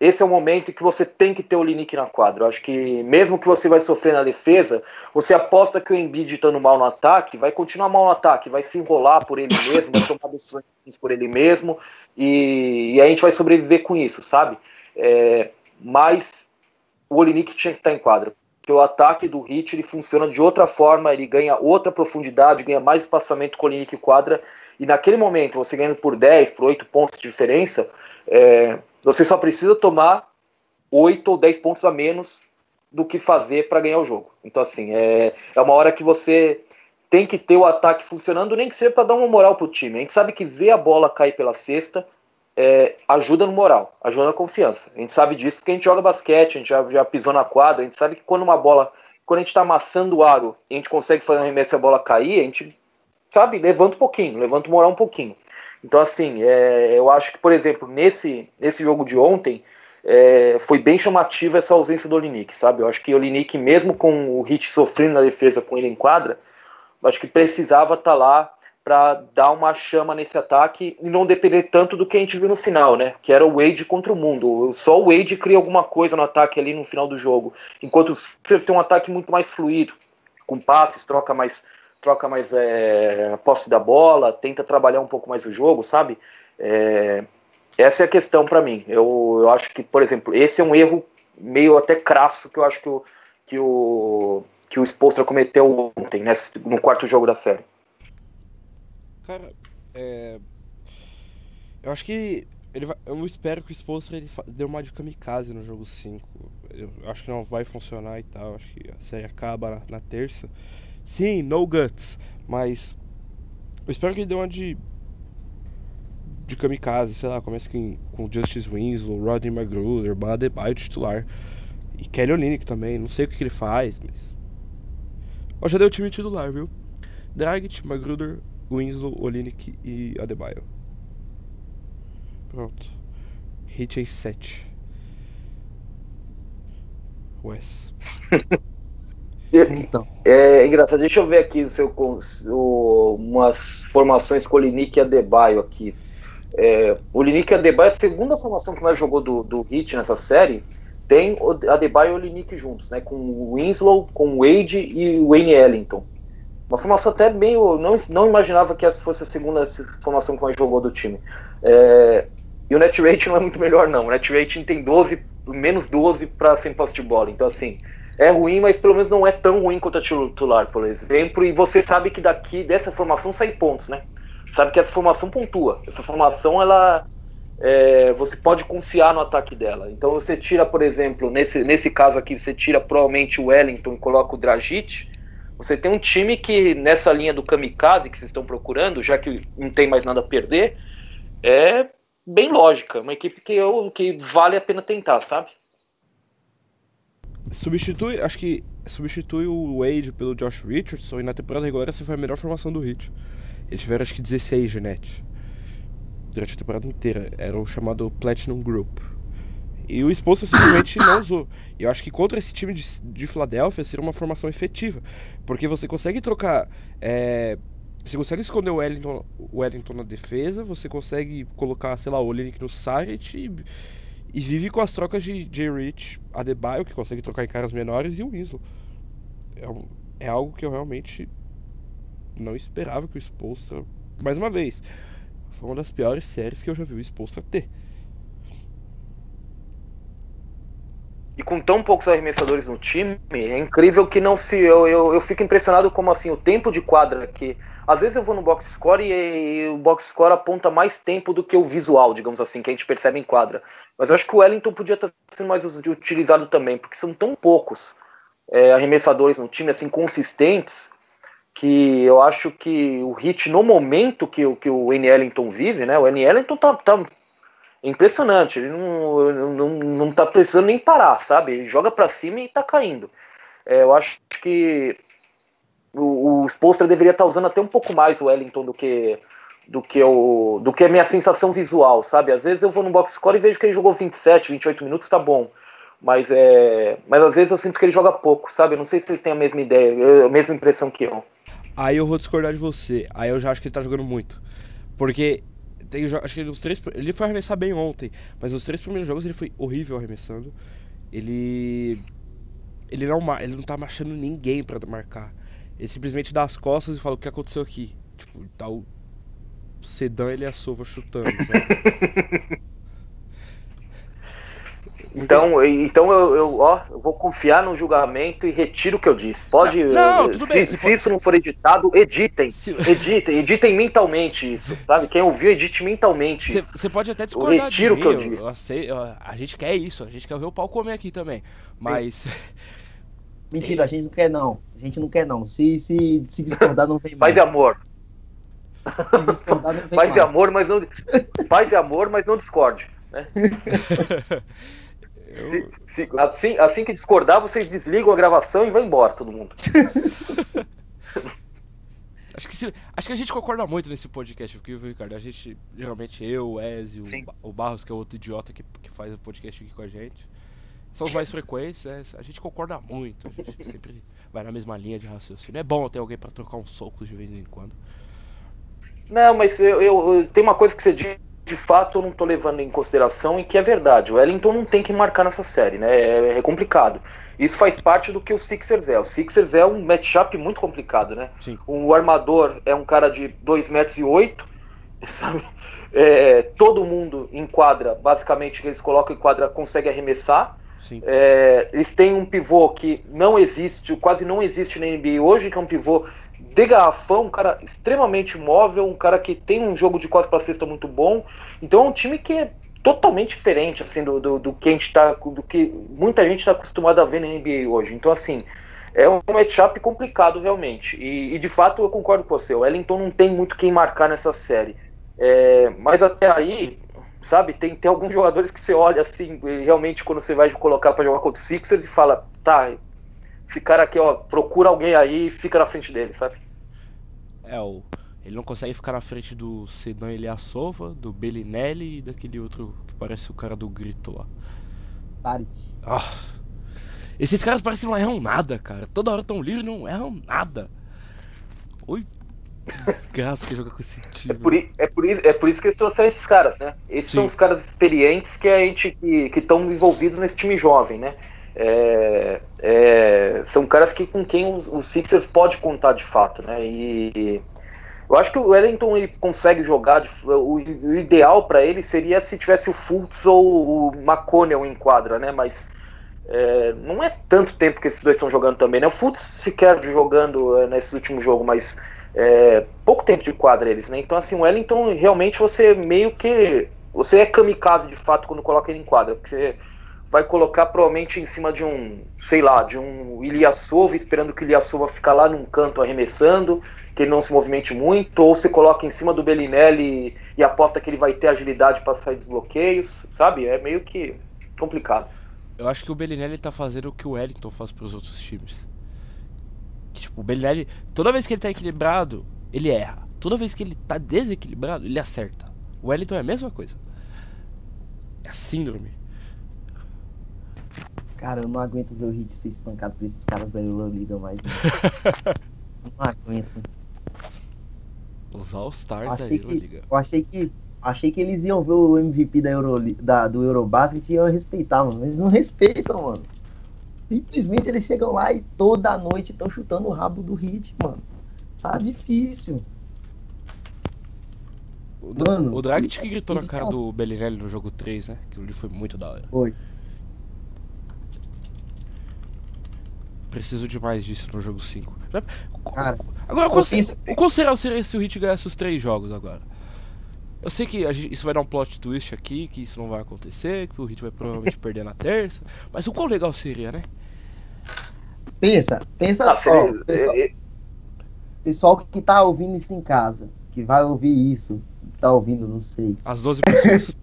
esse é o momento em que você tem que ter o Linick na quadra. Eu acho que mesmo que você vai sofrer na defesa, você aposta que o Embiid estando mal no ataque, vai continuar mal no ataque, vai se enrolar por ele mesmo, vai tomar decisões por ele mesmo, e, e a gente vai sobreviver com isso, sabe? É, mas o Olinick tinha que estar em quadra. Porque o ataque do Hit ele funciona de outra forma, ele ganha outra profundidade, ganha mais espaçamento com o Olinick quadra, e naquele momento, você ganhando por 10, por 8 pontos de diferença, é, você só precisa tomar 8 ou 10 pontos a menos do que fazer para ganhar o jogo. Então, assim, é, é uma hora que você tem que ter o ataque funcionando, nem que seja para dar uma moral pro time. A gente sabe que ver a bola cair pela cesta é, ajuda no moral, ajuda na confiança. A gente sabe disso porque a gente joga basquete, a gente já, já pisou na quadra, a gente sabe que quando uma bola, quando a gente está amassando o aro e a gente consegue fazer um arremesso e a bola cair, a gente, sabe, levanta um pouquinho, levanta o moral um pouquinho. Então, assim, é, eu acho que, por exemplo, nesse, nesse jogo de ontem, é, foi bem chamativa essa ausência do Olinick, sabe? Eu acho que o Olinick, mesmo com o Hit sofrendo na defesa com ele em quadra, acho que precisava estar tá lá para dar uma chama nesse ataque e não depender tanto do que a gente viu no final, né? Que era o Wade contra o mundo. Só o Wade cria alguma coisa no ataque ali no final do jogo, enquanto o Sixers tem um ataque muito mais fluido, com passes, troca mais troca mais é, posse da bola, tenta trabalhar um pouco mais o jogo, sabe? É, essa é a questão para mim. Eu, eu acho que, por exemplo, esse é um erro meio até crasso que eu acho que o, que o, que o Spolstra cometeu ontem, né, no quarto jogo da série. Cara, é... eu acho que ele vai... eu espero que o Spolstra ele dê uma de kamikaze no jogo 5. Eu acho que não vai funcionar e tal. Acho que a série acaba na, na terça. Sim, no guts. Mas eu espero que ele dê uma de. De kamikaze, sei lá, comece com, com Justice Winslow, Rodney McGruder, Badebaio titular. E Kelly Olynyk também, não sei o que, que ele faz, mas. Ó, já deu o time titular, viu? Dragic, Magruder, Winslow, Olynyk e Adebayo. Pronto. Hit em 7. Wes. Então. É, é engraçado, deixa eu ver aqui o seu, o, umas formações com o Linick e Adebayo aqui. É, o Linick e Adebayo, a segunda formação que mais jogou do, do Hit nessa série, tem o Adebayo e o Linick juntos, né, com o Winslow, com o Wade e o Wayne Ellington. Uma formação até bem. Eu não, não imaginava que essa fosse a segunda formação que mais jogou do time. É, e o net rate não é muito melhor, não. O net rating tem 12, menos 12 para sem posse de bola. Então, assim, é ruim, mas pelo menos não é tão ruim quanto a titular, por exemplo. E você sabe que daqui dessa formação sai pontos, né? Sabe que essa formação pontua. Essa formação, ela. É, você pode confiar no ataque dela. Então você tira, por exemplo, nesse, nesse caso aqui, você tira provavelmente o Wellington e coloca o Dragic. Você tem um time que, nessa linha do kamikaze que vocês estão procurando, já que não tem mais nada a perder, é bem lógica. Uma equipe que, eu, que vale a pena tentar, sabe? substitui, acho que substitui o Wade pelo Josh Richardson e na temporada regular essa foi a melhor formação do Heat. Eles tiveram acho que 16 Genet durante a temporada inteira. Era o chamado Platinum Group. E o Spolstra simplesmente não usou. E eu acho que contra esse time de, de Filadélfia seria uma formação efetiva. Porque você consegue trocar. É, você consegue esconder o Wellington, o Wellington na defesa, você consegue colocar, sei lá, o Olinick no Sargent e e vive com as trocas de J. Rich, Adebayo, que consegue trocar em caras menores, e o Winslow. É, um, é algo que eu realmente não esperava que o Spolstra. Mais uma vez, foi uma das piores séries que eu já vi o Spolstra ter. E com tão poucos arremessadores no time, é incrível que não se. Eu, eu, eu fico impressionado como assim, o tempo de quadra que. Às vezes eu vou no box score e, e, o box score aponta mais tempo do que o visual, digamos assim, que a gente percebe em quadra. Mas eu acho que o Wellington podia estar sendo mais utilizado também, porque são tão poucos é, arremessadores no time, assim, consistentes, que eu acho que o hit no momento que, que o N. Ellington vive, né? O N. Ellington tá, tá impressionante. Ele não, não, não tá precisando nem parar, sabe? Ele joga para cima e tá caindo. É, eu acho que o, o Spolstra deveria estar tá usando até um pouco mais o Wellington do que do que o do que a minha sensação visual, sabe? Às vezes eu vou no box score e vejo que ele jogou 27, 28 minutos, tá bom. Mas é, mas às vezes eu sinto que ele joga pouco, sabe? Eu não sei se vocês têm a mesma ideia, a mesma impressão que eu. Aí eu vou discordar de você. Aí eu já acho que ele tá jogando muito. Porque tem, acho que os três, ele foi arremessar bem ontem, mas os três primeiros jogos ele foi horrível arremessando. Ele ele não ele não tá achando ninguém para marcar. Ele simplesmente dá as costas e fala o que aconteceu aqui. Tipo, tá o Sedan ele é a sova chutando. Então, então eu, eu, ó, eu vou confiar no julgamento e retiro o que eu disse. Pode. Não, não tudo se, bem. Se, pode... isso não for editado, editem. Se... Editem, editem mentalmente isso, sabe? Quem ouviu, edite mentalmente. Você pode até discordar. Eu retiro o que eu disse. Eu sei, a gente quer isso, a gente quer ver o pau comer aqui também. Mas. Mentira, a gente não quer não. A gente não quer não. Se, se, se discordar, não vem mais. Pai de amor. Se discordar, não vem Paz de amor, mas não. Paz de amor, mas não discorde. Né? Eu... Se, se, assim, assim que discordar, vocês desligam a gravação e vão embora, todo mundo. acho, que se, acho que a gente concorda muito nesse podcast, porque, Ricardo, a gente, geralmente eu, o Ezio, o Barros, que é outro idiota que, que faz o podcast aqui com a gente, são os mais frequentes, né? A gente concorda muito, a gente sempre vai na mesma linha de raciocínio. É bom ter alguém para trocar uns socos de vez em quando. Não, mas eu, eu, eu tem uma coisa que você diz de fato eu não estou levando em consideração e que é verdade. O Wellington não tem que marcar nessa série, né? É, é, complicado. Isso faz parte do que o Sixers é. O Sixers é um matchup muito complicado, né? Sim. O armador é um cara de 2 metros e 8, sabe? É, todo mundo em quadra, basicamente, que eles colocam em quadra, consegue arremessar. É, eles têm um pivô que não existe, quase não existe na NBA hoje, que é um pivô de garrafão, um cara extremamente móvel, um cara que tem um jogo de costas para cesta muito bom. Então é um time que é totalmente diferente assim do, do, do que a gente tá, do que muita gente está acostumado a ver na NBA hoje. Então assim é um matchup complicado realmente. E, e, de fato eu concordo com você. O Wellington não tem muito quem marcar nessa série. É, mas até aí, sabe, tem, tem alguns jogadores que você olha assim, realmente quando você vai colocar para jogar contra o Sixers e fala, tá, ficar aqui, ó, procura alguém aí e fica na frente dele, sabe? É, o, ele não consegue ficar na frente do Sedan Eliasova, do Bellinelli e daquele outro que parece o cara do grito lá. Tarik. Ah, esses caras parecem que não erram nada, cara. Toda hora tão livres e não erram nada. Oi, desgraça que joga com esse time. É por, é por, é por isso que eles trouxeram esses caras, né? Esses Sim. são os caras experientes que a gente que estão envolvidos nesse time jovem, né? É, é, são caras que, com quem os, os, Sixers pode contar de fato, né? E eu acho que o Wellington ele consegue jogar. De, o, o, ideal para ele seria se tivesse o Fultz ou o McConnell em quadra, né? Mas é, não é tanto tempo que esses dois estão jogando também, né? O Fultz sequer jogando é, nesse último jogo, mas é, pouco tempo de quadra eles, né? Então assim, o Wellington realmente você meio que você é kamikaze de fato quando coloca ele em quadra, porque você vai colocar provavelmente em cima de um, sei lá, de um Ilyasova, esperando que o Ilyasova ficar lá num canto arremessando, que ele não se movimente muito, ou você coloca em cima do Bellinelli e aposta que ele vai ter agilidade para sair dos bloqueios, sabe? É meio que complicado. Eu acho que o Bellinelli tá fazendo o que o Wellington faz para os outros times. Que, tipo, o Bellinelli, toda vez que ele tá equilibrado, ele erra. Toda vez que ele tá desequilibrado, ele acerta. O Wellington é a mesma coisa. É a síndrome. Cara, eu não aguento ver o Hit ser espancado por esses caras da Euroliga mais. não aguento. Os All-Stars da Euroliga. eu achei que. Achei que eles iam ver o MVP da Euroliga, da, do Eurobasket e iam respeitar, mano. Eles não respeitam, mano. Simplesmente eles chegam lá e toda noite estão chutando o rabo do Hit, mano. Tá difícil. O, mano, o Dragic que gritou na cara tá... do Bellinelli no jogo 3, né? Aquilo ali foi muito da hora. Foi. Preciso de mais disso no jogo 5. Cara, agora, qual, penso... qual será seria se o Hit ganhasse os três jogos agora? Eu sei que gente, isso vai dar um plot twist aqui, que isso não vai acontecer, que o Hit vai provavelmente perder na terça. Mas o quão legal seria, né? Pensa, pensa só. Pessoal, pessoal que tá ouvindo isso em casa, que vai ouvir isso, tá ouvindo, não sei. As 12 pessoas.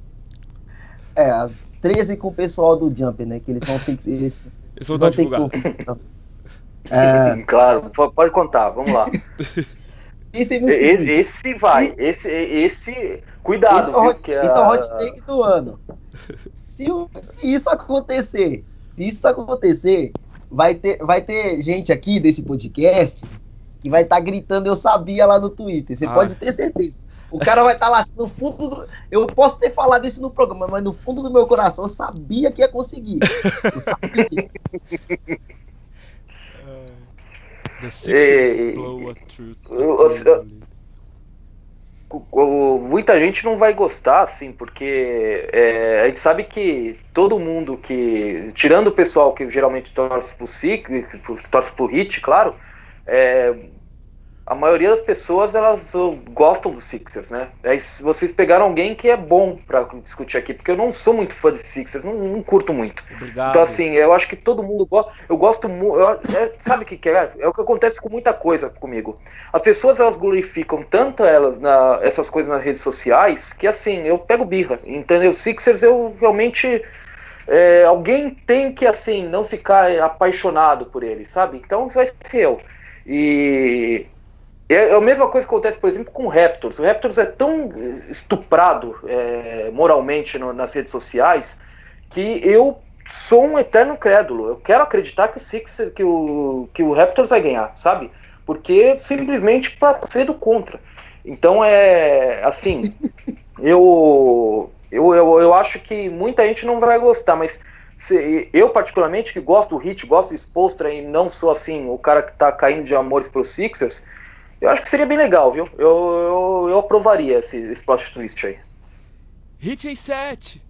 é, as 13 com o pessoal do Jump, né? Que eles vão ter que. Eles, eles vão, vão divulgar. É... Claro, pode contar, vamos lá. esse, esse, vai, esse, esse. Cuidado, esse, é viu, que é... esse é o hot take do ano. Se, se isso acontecer, se isso acontecer, vai ter, vai ter gente aqui desse podcast que vai estar tá gritando, eu sabia lá no Twitter. Você ah. pode ter certeza. O cara vai estar tá lá assim, no fundo do. Eu posso ter falado isso no programa, mas no fundo do meu coração eu sabia que ia conseguir. Eu sabia. Truth muita gente não vai gostar, assim, porque é, a gente sabe que todo mundo que, tirando o pessoal que geralmente torce pro SIC, torce pro HIT, claro, é, a maioria das pessoas elas gostam dos Sixers, né? Aí vocês pegaram alguém que é bom para discutir aqui, porque eu não sou muito fã de Sixers, não, não curto muito. Obrigado. Então assim, eu acho que todo mundo gosta. Eu gosto muito. É, sabe o que, que é? É o que acontece com muita coisa comigo. As pessoas elas glorificam tanto elas na, essas coisas nas redes sociais que assim eu pego birra, entendeu? Sixers eu realmente é, alguém tem que assim não ficar apaixonado por ele, sabe? Então vai ser eu. E é, é a mesma coisa que acontece, por exemplo, com o Raptors. O Raptors é tão estuprado é, moralmente no, nas redes sociais que eu sou um eterno crédulo. Eu quero acreditar que o Sixers, que o, que o Raptors vai ganhar, sabe? Porque simplesmente para ser do contra. Então é assim, eu, eu, eu, eu acho que muita gente não vai gostar, mas se, eu particularmente que gosto do Hit, gosto do Spolstra e não sou assim o cara que tá caindo de amores pro Sixers, eu acho que seria bem legal, viu? Eu, eu, eu aprovaria esse, esse plot twist aí. Hit em 7!